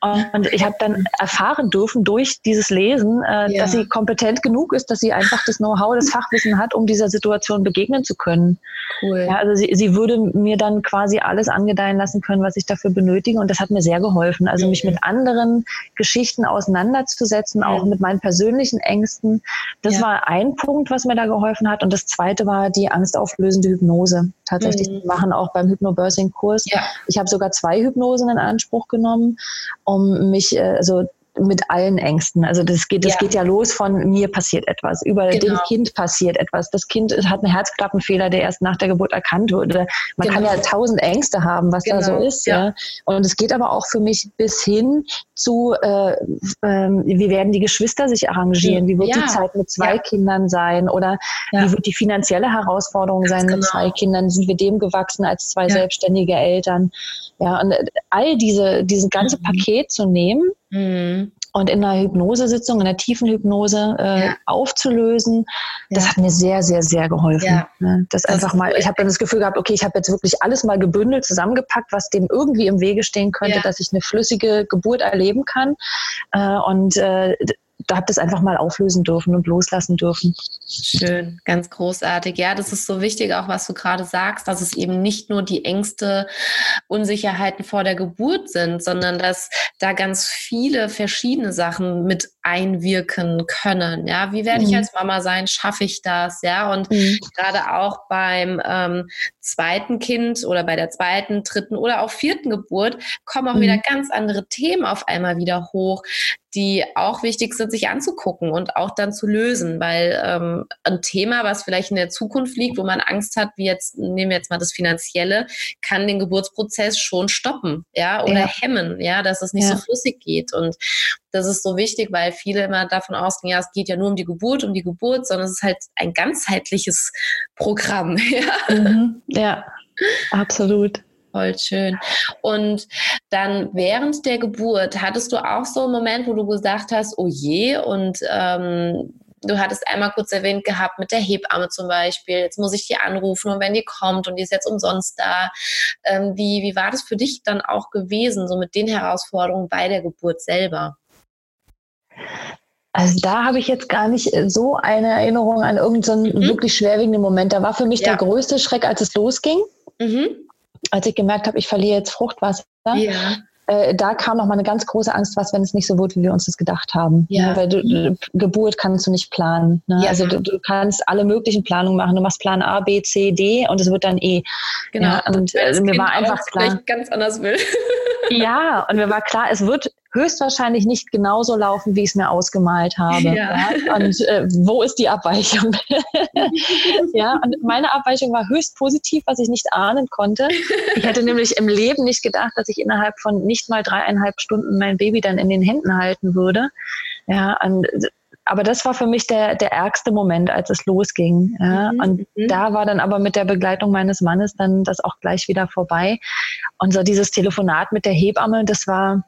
Und ich habe dann erfahren dürfen durch dieses Lesen, äh, ja. dass sie kompetent genug ist, dass sie einfach das Know-how, das Fachwissen hat, um dieser Situation begegnen zu können. Cool. Ja, also sie, sie würde mir dann quasi alles angedeihen lassen können, was ich dafür benötige. Und das hat mir sehr geholfen. Also mhm. mich mit anderen Geschichten auseinanderzusetzen, auch mit meinen persönlichen Ängsten. Das war ein Punkt, was mir da geholfen hat. Und das zweite war die angstauflösende Hypnose. Tatsächlich mhm. machen auch beim Hypnobirthing-Kurs. Ja. Ich habe sogar zwei Hypnosen in Anspruch genommen um mich, äh, also mit allen Ängsten. Also das geht, das ja. geht ja los von mir passiert etwas, über genau. dem Kind passiert etwas. Das Kind hat einen Herzklappenfehler, der erst nach der Geburt erkannt wurde. Man genau. kann ja tausend Ängste haben, was genau. da so genau. ist. Ja. ja. Und es geht aber auch für mich bis hin zu, äh, äh, wie werden die Geschwister sich arrangieren? Wie wird ja. die Zeit mit zwei Kindern sein? Oder wie wird die finanzielle Herausforderung Ganz sein mit genau. zwei Kindern? Sind wir dem gewachsen als zwei selbstständige Eltern? Ja, und all diese, dieses ganze mhm. Paket zu nehmen mhm. und in einer Hypnosesitzung, in einer tiefen Hypnose äh, ja. aufzulösen, das ja. hat mir sehr, sehr, sehr geholfen. Ja. Ne? Das, das einfach mal, ich habe dann das Gefühl gehabt, okay, ich habe jetzt wirklich alles mal gebündelt, zusammengepackt, was dem irgendwie im Wege stehen könnte, dass ich eine flüssige Geburt erleben kann. Äh, und äh, da habe das einfach mal auflösen dürfen und loslassen dürfen. Schön, ganz großartig. Ja, das ist so wichtig, auch was du gerade sagst, dass es eben nicht nur die Ängste, Unsicherheiten vor der Geburt sind, sondern dass da ganz viele verschiedene Sachen mit einwirken können. Ja, wie werde ich mhm. als Mama sein? Schaffe ich das? Ja, und mhm. gerade auch beim ähm, zweiten Kind oder bei der zweiten, dritten oder auch vierten Geburt kommen auch mhm. wieder ganz andere Themen auf einmal wieder hoch, die auch wichtig sind, sich anzugucken und auch dann zu lösen, weil ähm, ein Thema, was vielleicht in der Zukunft liegt, wo man Angst hat, wie jetzt, nehmen wir jetzt mal das Finanzielle, kann den Geburtsprozess schon stoppen, ja, oder ja. hemmen, ja, dass es nicht ja. so flüssig geht. Und das ist so wichtig, weil viele immer davon ausgehen, ja, es geht ja nur um die Geburt, um die Geburt, sondern es ist halt ein ganzheitliches Programm. *laughs* Ja, mhm. ja *laughs* absolut. Voll schön. Und dann während der Geburt, hattest du auch so einen Moment, wo du gesagt hast, oh je, und ähm, du hattest einmal kurz erwähnt gehabt mit der Hebamme zum Beispiel, jetzt muss ich die anrufen und wenn die kommt und die ist jetzt umsonst da. Ähm, wie, wie war das für dich dann auch gewesen, so mit den Herausforderungen bei der Geburt selber? Also da habe ich jetzt gar nicht so eine Erinnerung an irgendeinen mhm. wirklich schwerwiegenden Moment. Da war für mich ja. der größte Schreck, als es losging. Mhm. Als ich gemerkt habe, ich verliere jetzt Fruchtwasser. Ja. Äh, da kam noch mal eine ganz große Angst, was, wenn es nicht so wird, wie wir uns das gedacht haben. Ja. Weil du, Geburt kannst du nicht planen. Ne? Ja. Also du, du, kannst alle möglichen Planungen machen. Du machst Plan A, B, C, D und es wird dann E. Genau. Ja, und äh, mir war einfach klar. ganz anders will. *laughs* ja, und mir war klar, es wird höchstwahrscheinlich nicht genauso laufen, wie ich es mir ausgemalt habe. Ja. ja? Und äh, wo ist die Abweichung? *laughs* ja, und meine Abweichung war höchst positiv, was ich nicht ahnen konnte. Ich hätte nämlich im Leben nicht gedacht, dass ich innerhalb von nicht mal dreieinhalb Stunden mein Baby dann in den Händen halten würde. Ja, und aber das war für mich der, der ärgste Moment, als es losging. Ja. Mhm. Und mhm. da war dann aber mit der Begleitung meines Mannes dann das auch gleich wieder vorbei. Und so dieses Telefonat mit der Hebamme, das war,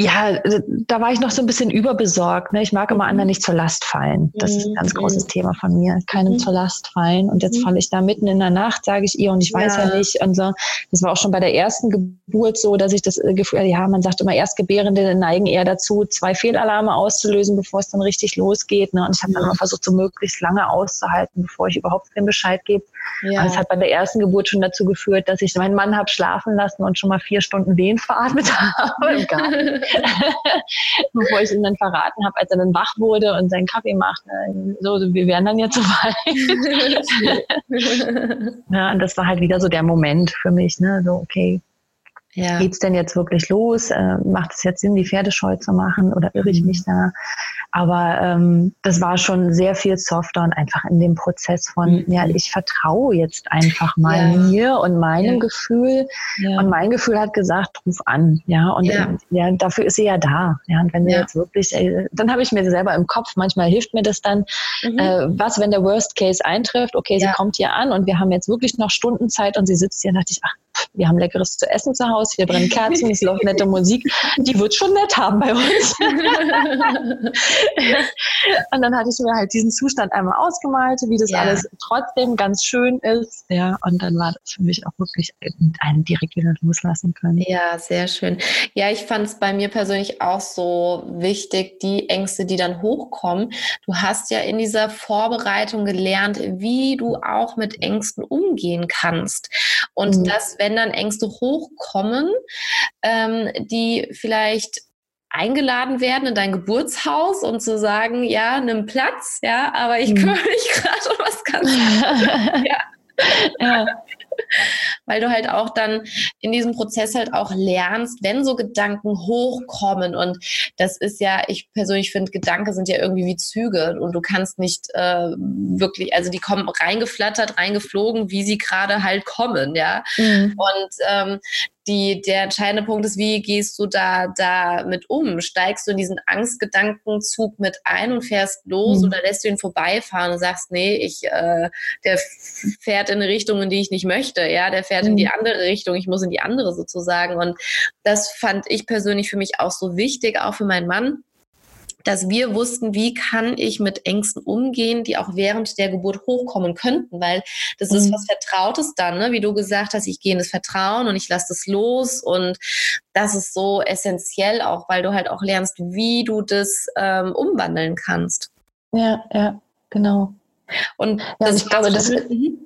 Ja, äh, da war ich noch so ein bisschen überbesorgt. Ne? Ich mag immer mhm. anderen nicht zur Last fallen. Das ist ein ganz mhm. großes Thema von mir. Keinem mhm. zur Last fallen. Und jetzt mhm. falle ich da mitten in der Nacht, sage ich ihr, und ich weiß ja. ja. nicht. Und so. Das war auch schon bei der ersten Geburt so, dass ich das äh, Gefühl, ja, man sagt immer, Erstgebärende neigen eher dazu, zwei Fehlalarme auszulösen, bevor es dann richtig losgeht. Ne? Und ich habe dann immer versucht, so möglichst lange auszuhalten, bevor ich überhaupt den Bescheid gebe. Ja. Und es hat bei der ersten Geburt schon dazu geführt, dass ich meinen Mann habe schlafen lassen und schon mal vier Stunden Wehen veratmet *laughs* habe im Garten. *laughs* *laughs* bevor ich ihm dann verraten habe, als er dann wach wurde und seinen Kaffee macht, so, wir wären dann jetzt so weit. *laughs* *laughs* ja, und das war halt wieder so der Moment für mich, ne, so, okay, ja. Geht's denn jetzt wirklich los? Äh, macht es jetzt Sinn, die Pferde scheu zu machen oder irre ich mhm. mich da? Aber ähm, das war schon sehr viel softer und einfach in dem Prozess von, mhm. ja, ich vertraue jetzt einfach mal ja. mir und meinem ja. Gefühl. Und mein Gefühl hat gesagt, ruf an. Ja, und ja, ja dafür ist sie ja da. Ja, und wenn sie jetzt wirklich, äh, dann habe ich mir selber im Kopf, manchmal hilft mir das dann, mhm. äh, was, wenn der Worst Case eintrifft? Okay, sie kommt hier an und wir haben jetzt wirklich noch Stunden Zeit und sie sitzt hier und dachte ich, ach, wir haben leckeres zu essen zu Hause, hier brennen Kerzen, es läuft nette Musik. Die wird schon nett haben bei uns. *laughs* und dann hatte ich mir halt diesen Zustand einmal ausgemalt, wie das ja. alles trotzdem ganz schön ist. Ja, und dann war das für mich auch wirklich einen direkt wieder loslassen können. Ja, sehr schön. Ja, ich fand es bei mir persönlich auch so wichtig, die Ängste, die dann hochkommen. Du hast ja in dieser Vorbereitung gelernt, wie du auch mit Ängsten umgehen kannst. Und mhm. dass, wenn dann Ängste hochkommen, ähm, die vielleicht eingeladen werden in dein Geburtshaus und zu sagen, ja, nimm Platz, ja, aber ich mhm. kümmere mich *laughs* gerade um was ganz *laughs* ja. ja. *laughs* Weil du halt auch dann in diesem Prozess halt auch lernst, wenn so Gedanken hochkommen. Und das ist ja, ich persönlich finde, Gedanken sind ja irgendwie wie Züge und du kannst nicht äh, wirklich, also die kommen reingeflattert, reingeflogen, wie sie gerade halt kommen, ja. Mhm. Und ähm, die, der entscheidende Punkt ist, wie gehst du da, da mit um? Steigst du in diesen Angstgedankenzug mit ein und fährst los mhm. oder lässt du ihn vorbeifahren und sagst, nee, ich, äh, der fährt in eine Richtung, in die ich nicht möchte, ja, der fährt mhm. in die mhm. andere Richtung, ich muss in die andere sozusagen. Und das fand ich persönlich für mich auch so wichtig, auch für meinen Mann, dass wir wussten, wie kann ich mit Ängsten umgehen, die auch während der Geburt hochkommen könnten, weil das mhm. ist was Vertrautes dann, ne? wie du gesagt hast, ich gehe in das Vertrauen und ich lasse das los und das ist so essentiell auch, weil du halt auch lernst, wie du das ähm, umwandeln kannst. Ja, ja, genau. Und ja, das, ich glaube, das, mhm.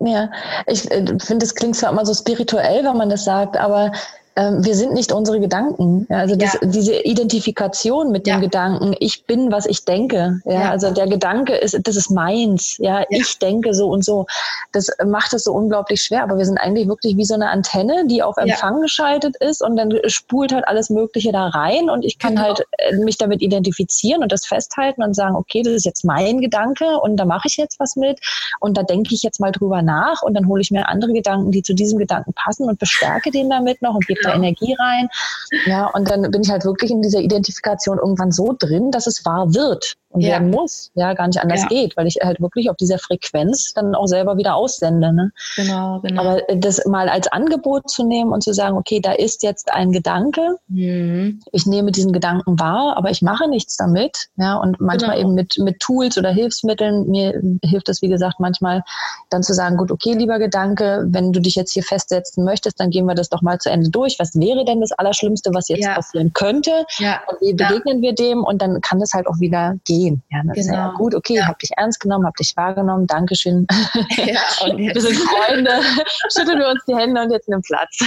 ja, ich äh, finde, das klingt zwar immer so spirituell, wenn man das sagt, aber ähm, wir sind nicht unsere Gedanken. Ja, also das, ja. diese Identifikation mit dem ja. Gedanken, ich bin, was ich denke. Ja, also der Gedanke ist, das ist meins. Ja, ich denke so und so. Das macht es so unglaublich schwer. Aber wir sind eigentlich wirklich wie so eine Antenne, die auf Empfang geschaltet ist und dann spult halt alles Mögliche da rein und ich kann genau. halt äh, mich damit identifizieren und das festhalten und sagen, okay, das ist jetzt mein Gedanke und da mache ich jetzt was mit und da denke ich jetzt mal drüber nach und dann hole ich mir andere Gedanken, die zu diesem Gedanken passen und bestärke den damit noch und gebe da Energie rein. Ja, und dann bin ich halt wirklich in dieser Identifikation irgendwann so drin, dass es wahr wird und ja. werden muss, ja, gar nicht anders ja. geht, weil ich halt wirklich auf dieser Frequenz dann auch selber wieder aussende. Ne? Genau, genau. Aber das mal als Angebot zu nehmen und zu sagen, okay, da ist jetzt ein Gedanke, mhm. ich nehme diesen Gedanken wahr, aber ich mache nichts damit, ja, und manchmal genau. eben mit, mit Tools oder Hilfsmitteln, mir hilft es, wie gesagt, manchmal dann zu sagen, gut, okay, lieber Gedanke, wenn du dich jetzt hier festsetzen möchtest, dann gehen wir das doch mal zu Ende durch. Was wäre denn das Allerschlimmste, was jetzt ja. passieren könnte? Ja. Und wie begegnen wir dem? Und dann kann das halt auch wieder gehen. Ja, genau. gut, okay, ja. hab dich ernst genommen, hab dich wahrgenommen, Dankeschön. *laughs* Wir sind Freunde, *laughs* schütteln wir uns die Hände und jetzt nimm Platz.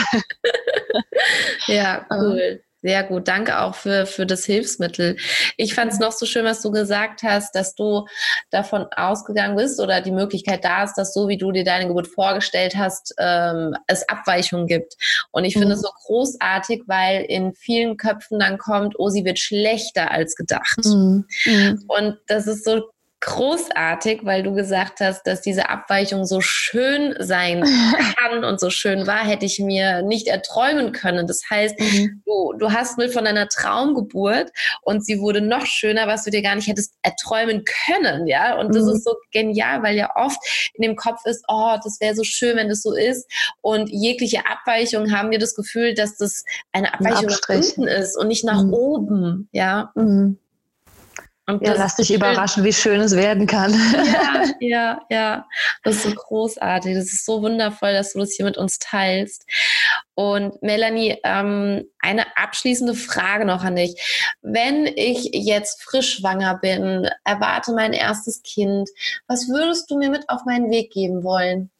ja, *laughs* cool. Sehr gut. Danke auch für, für das Hilfsmittel. Ich fand es noch so schön, was du gesagt hast, dass du davon ausgegangen bist oder die Möglichkeit da ist, dass so wie du dir deine Geburt vorgestellt hast, ähm, es Abweichungen gibt. Und ich mhm. finde es so großartig, weil in vielen Köpfen dann kommt, oh, sie wird schlechter als gedacht. Mhm. Mhm. Und das ist so großartig, weil du gesagt hast, dass diese Abweichung so schön sein *laughs* kann und so schön war, hätte ich mir nicht erträumen können. Das heißt, mhm. du, du hast mit von einer Traumgeburt und sie wurde noch schöner, was du dir gar nicht hättest erträumen können, ja. Und das mhm. ist so genial, weil ja oft in dem Kopf ist, oh, das wäre so schön, wenn das so ist. Und jegliche Abweichung haben wir das Gefühl, dass das eine Abweichung nach unten ist und nicht nach mhm. oben, ja. Mhm. Und ja, lass dich schön. überraschen, wie schön es werden kann. Ja, *laughs* ja, ja. Das ist so großartig. Das ist so wundervoll, dass du das hier mit uns teilst. Und Melanie, ähm, eine abschließende Frage noch an dich. Wenn ich jetzt frisch schwanger bin, erwarte mein erstes Kind, was würdest du mir mit auf meinen Weg geben wollen?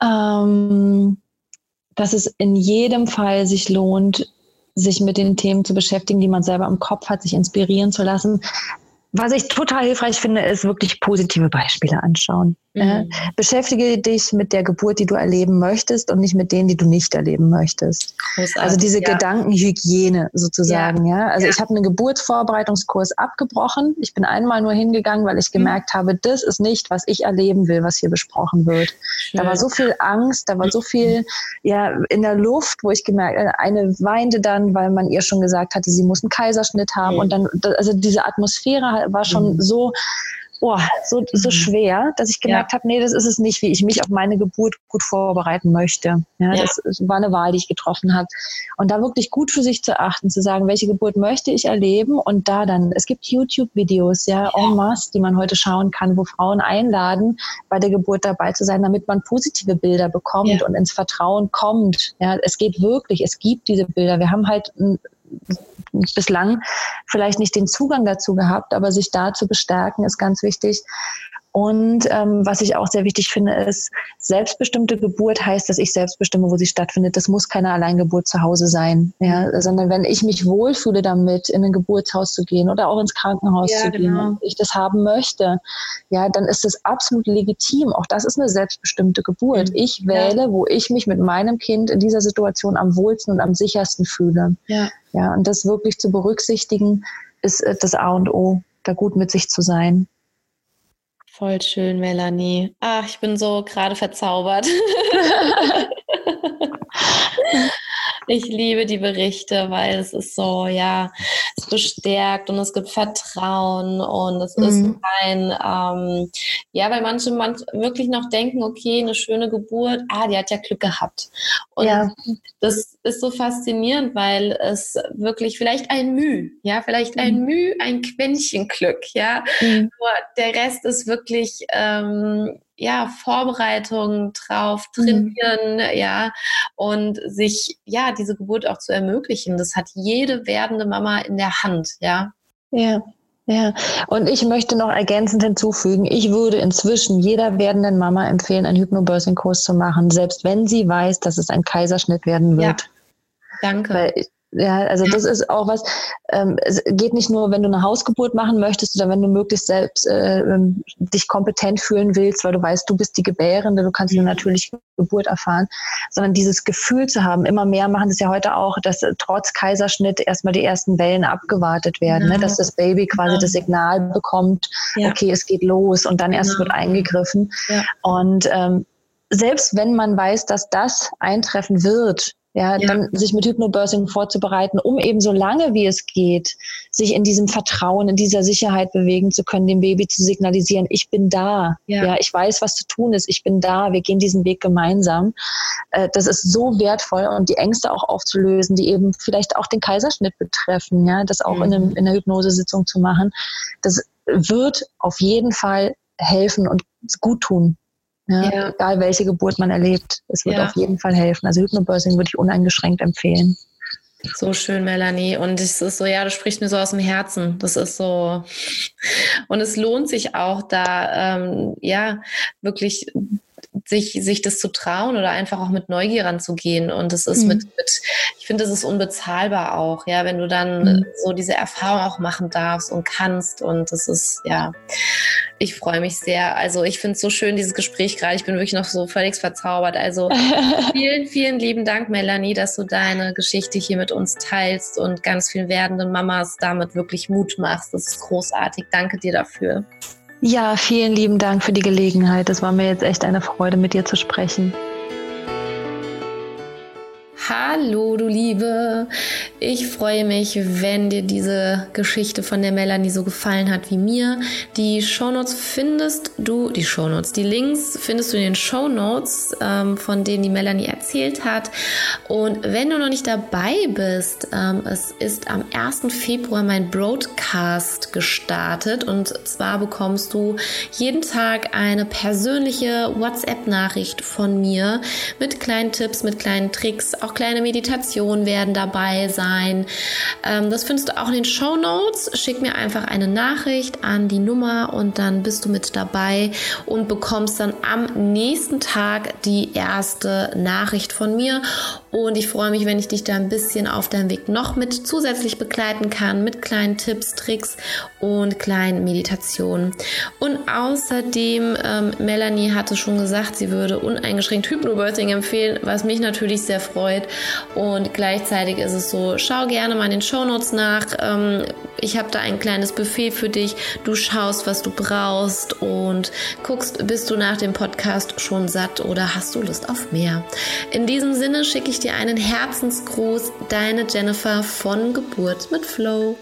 Ähm, dass es in jedem Fall sich lohnt, sich mit den Themen zu beschäftigen, die man selber im Kopf hat, sich inspirieren zu lassen. Was ich total hilfreich finde, ist wirklich positive Beispiele anschauen. Mhm. beschäftige dich mit der Geburt, die du erleben möchtest und nicht mit denen, die du nicht erleben möchtest. Großartig, also diese ja. Gedankenhygiene sozusagen. Ja, ja? also ja. ich habe einen Geburtsvorbereitungskurs abgebrochen. Ich bin einmal nur hingegangen, weil ich mhm. gemerkt habe, das ist nicht, was ich erleben will, was hier besprochen wird. Schön. Da war so viel Angst, da war so viel ja in der Luft, wo ich gemerkt, äh, eine weinte dann, weil man ihr schon gesagt hatte, sie muss einen Kaiserschnitt haben mhm. und dann also diese Atmosphäre war schon mhm. so oh, so, so mhm. schwer, dass ich gemerkt ja. habe, nee, das ist es nicht, wie ich mich auf meine Geburt gut vorbereiten möchte. Ja, ja. Das, war eine Wahl, die ich getroffen habe. Und da wirklich gut für sich zu achten, zu sagen, welche Geburt möchte ich erleben und da dann, es gibt YouTube-Videos, ja, en masse, die man heute schauen kann, wo Frauen einladen, bei der Geburt dabei zu sein, damit man positive Bilder bekommt ja. und ins Vertrauen kommt. Ja, es geht wirklich, es gibt diese Bilder. Wir haben halt bislang vielleicht nicht den Zugang dazu gehabt, aber sich da zu bestärken ist ganz wichtig. Und ähm, was ich auch sehr wichtig finde, ist, selbstbestimmte Geburt heißt, dass ich selbst bestimme, wo sie stattfindet. Das muss keine Alleingeburt zu Hause sein, ja, sondern wenn ich mich wohlfühle damit, in ein Geburtshaus zu gehen oder auch ins Krankenhaus ja, zu gehen, genau. ich das haben möchte, ja, dann ist das absolut legitim. Auch das ist eine selbstbestimmte Geburt. Mhm. Ich wähle, ja. wo ich mich mit meinem Kind in dieser Situation am wohlsten und am sichersten fühle. Ja. Ja, und das wirklich zu berücksichtigen, ist äh, das A und O, da gut mit sich zu sein. Voll schön, Melanie. Ach, ich bin so gerade verzaubert. *laughs* *laughs* ich liebe die Berichte, weil es ist so, ja, es bestärkt und es gibt Vertrauen und es mhm. ist ein, ähm, ja, weil manche, manche wirklich noch denken, okay, eine schöne Geburt, ah, die hat ja Glück gehabt. Und ja. das ist so faszinierend, weil es wirklich vielleicht ein Müh, ja, vielleicht ein mhm. Müh, ein Quäntchen Glück, ja. Mhm. Nur der Rest ist wirklich, ähm, ja, Vorbereitung drauf, mhm. trainieren, mhm. ja, und sich, ja, diese Geburt auch zu ermöglichen. Das hat jede werdende Mama in der Hand, ja. Ja. Ja, und ich möchte noch ergänzend hinzufügen, ich würde inzwischen jeder werdenden Mama empfehlen, einen Hypnobirthing-Kurs zu machen, selbst wenn sie weiß, dass es ein Kaiserschnitt werden wird. Ja, danke. Weil ja, also das ist auch was, ähm, es geht nicht nur, wenn du eine Hausgeburt machen möchtest oder wenn du möglichst selbst äh, ähm, dich kompetent fühlen willst, weil du weißt, du bist die Gebärende, du kannst eine natürliche Geburt erfahren, sondern dieses Gefühl zu haben, immer mehr machen das ja heute auch, dass äh, trotz Kaiserschnitt erstmal die ersten Wellen abgewartet werden, genau. ne? dass das Baby quasi genau. das Signal bekommt, ja. okay, es geht los und dann erst genau. wird eingegriffen. Ja. Und ähm, selbst wenn man weiß, dass das eintreffen wird, ja, ja, dann sich mit Hypnobirthing vorzubereiten, um eben so lange wie es geht, sich in diesem Vertrauen, in dieser Sicherheit bewegen zu können, dem Baby zu signalisieren, ich bin da, ja, ja ich weiß, was zu tun ist, ich bin da, wir gehen diesen Weg gemeinsam. Äh, das ist so wertvoll und die Ängste auch aufzulösen, die eben vielleicht auch den Kaiserschnitt betreffen, ja, das auch mhm. in, einem, in einer Hypnosesitzung zu machen, das wird auf jeden Fall helfen und gut tun. Ja, ja. Egal welche Geburt man erlebt, es wird ja. auf jeden Fall helfen. Also Hypnobirthing würde ich uneingeschränkt empfehlen. So schön, Melanie. Und es ist so, ja, das spricht mir so aus dem Herzen. Das ist so. Und es lohnt sich auch da, ähm, ja, wirklich sich, sich das zu trauen oder einfach auch mit Neugier ranzugehen. Und es ist mhm. mit, mit, ich finde, es ist unbezahlbar auch, ja, wenn du dann mhm. so diese Erfahrung auch machen darfst und kannst. Und das ist, ja, Ich freue mich sehr. Also ich finde es so schön, dieses Gespräch gerade. Ich bin wirklich noch so völlig verzaubert. Also *laughs* vielen, vielen lieben Dank, Melanie, dass du deine Geschichte hier mit uns teilst und ganz vielen werdenden Mamas damit wirklich Mut machst. Das ist großartig. Danke dir dafür. Ja, vielen lieben Dank für die Gelegenheit. Es war mir jetzt echt eine Freude, mit dir zu sprechen. Hallo, du Liebe. Ich freue mich, wenn dir diese Geschichte von der Melanie so gefallen hat wie mir. Die Shownotes findest du, die Shownotes, die Links findest du in den Shownotes, ähm, von denen die Melanie erzählt hat. Und wenn du noch nicht dabei bist, ähm, es ist am 1. Februar mein Broadcast gestartet und zwar bekommst du jeden Tag eine persönliche WhatsApp-Nachricht von mir mit kleinen Tipps, mit kleinen Tricks, auch kleine Meditationen werden dabei sein. Ähm, das findest du auch in den Show Notes. Schick mir einfach eine Nachricht an die Nummer und dann bist du mit dabei und bekommst dann am nächsten Tag die erste Nachricht von mir. Und ich freue mich, wenn ich dich da ein bisschen auf deinem Weg noch mit zusätzlich begleiten kann, mit kleinen Tipps, Tricks und kleinen Meditationen. Und außerdem, ähm, Melanie hatte schon gesagt, sie würde uneingeschränkt Hypnobirthing empfehlen, was mich natürlich sehr freut. Und gleichzeitig ist es so, schau gerne mal in den Shownotes nach. Ähm, ich habe da ein kleines Buffet für dich. Du schaust, was du brauchst und guckst, bist du nach dem Podcast schon satt oder hast du Lust auf mehr. In diesem Sinne schicke ich dir einen Herzensgruß, deine Jennifer von Geburt mit Flow.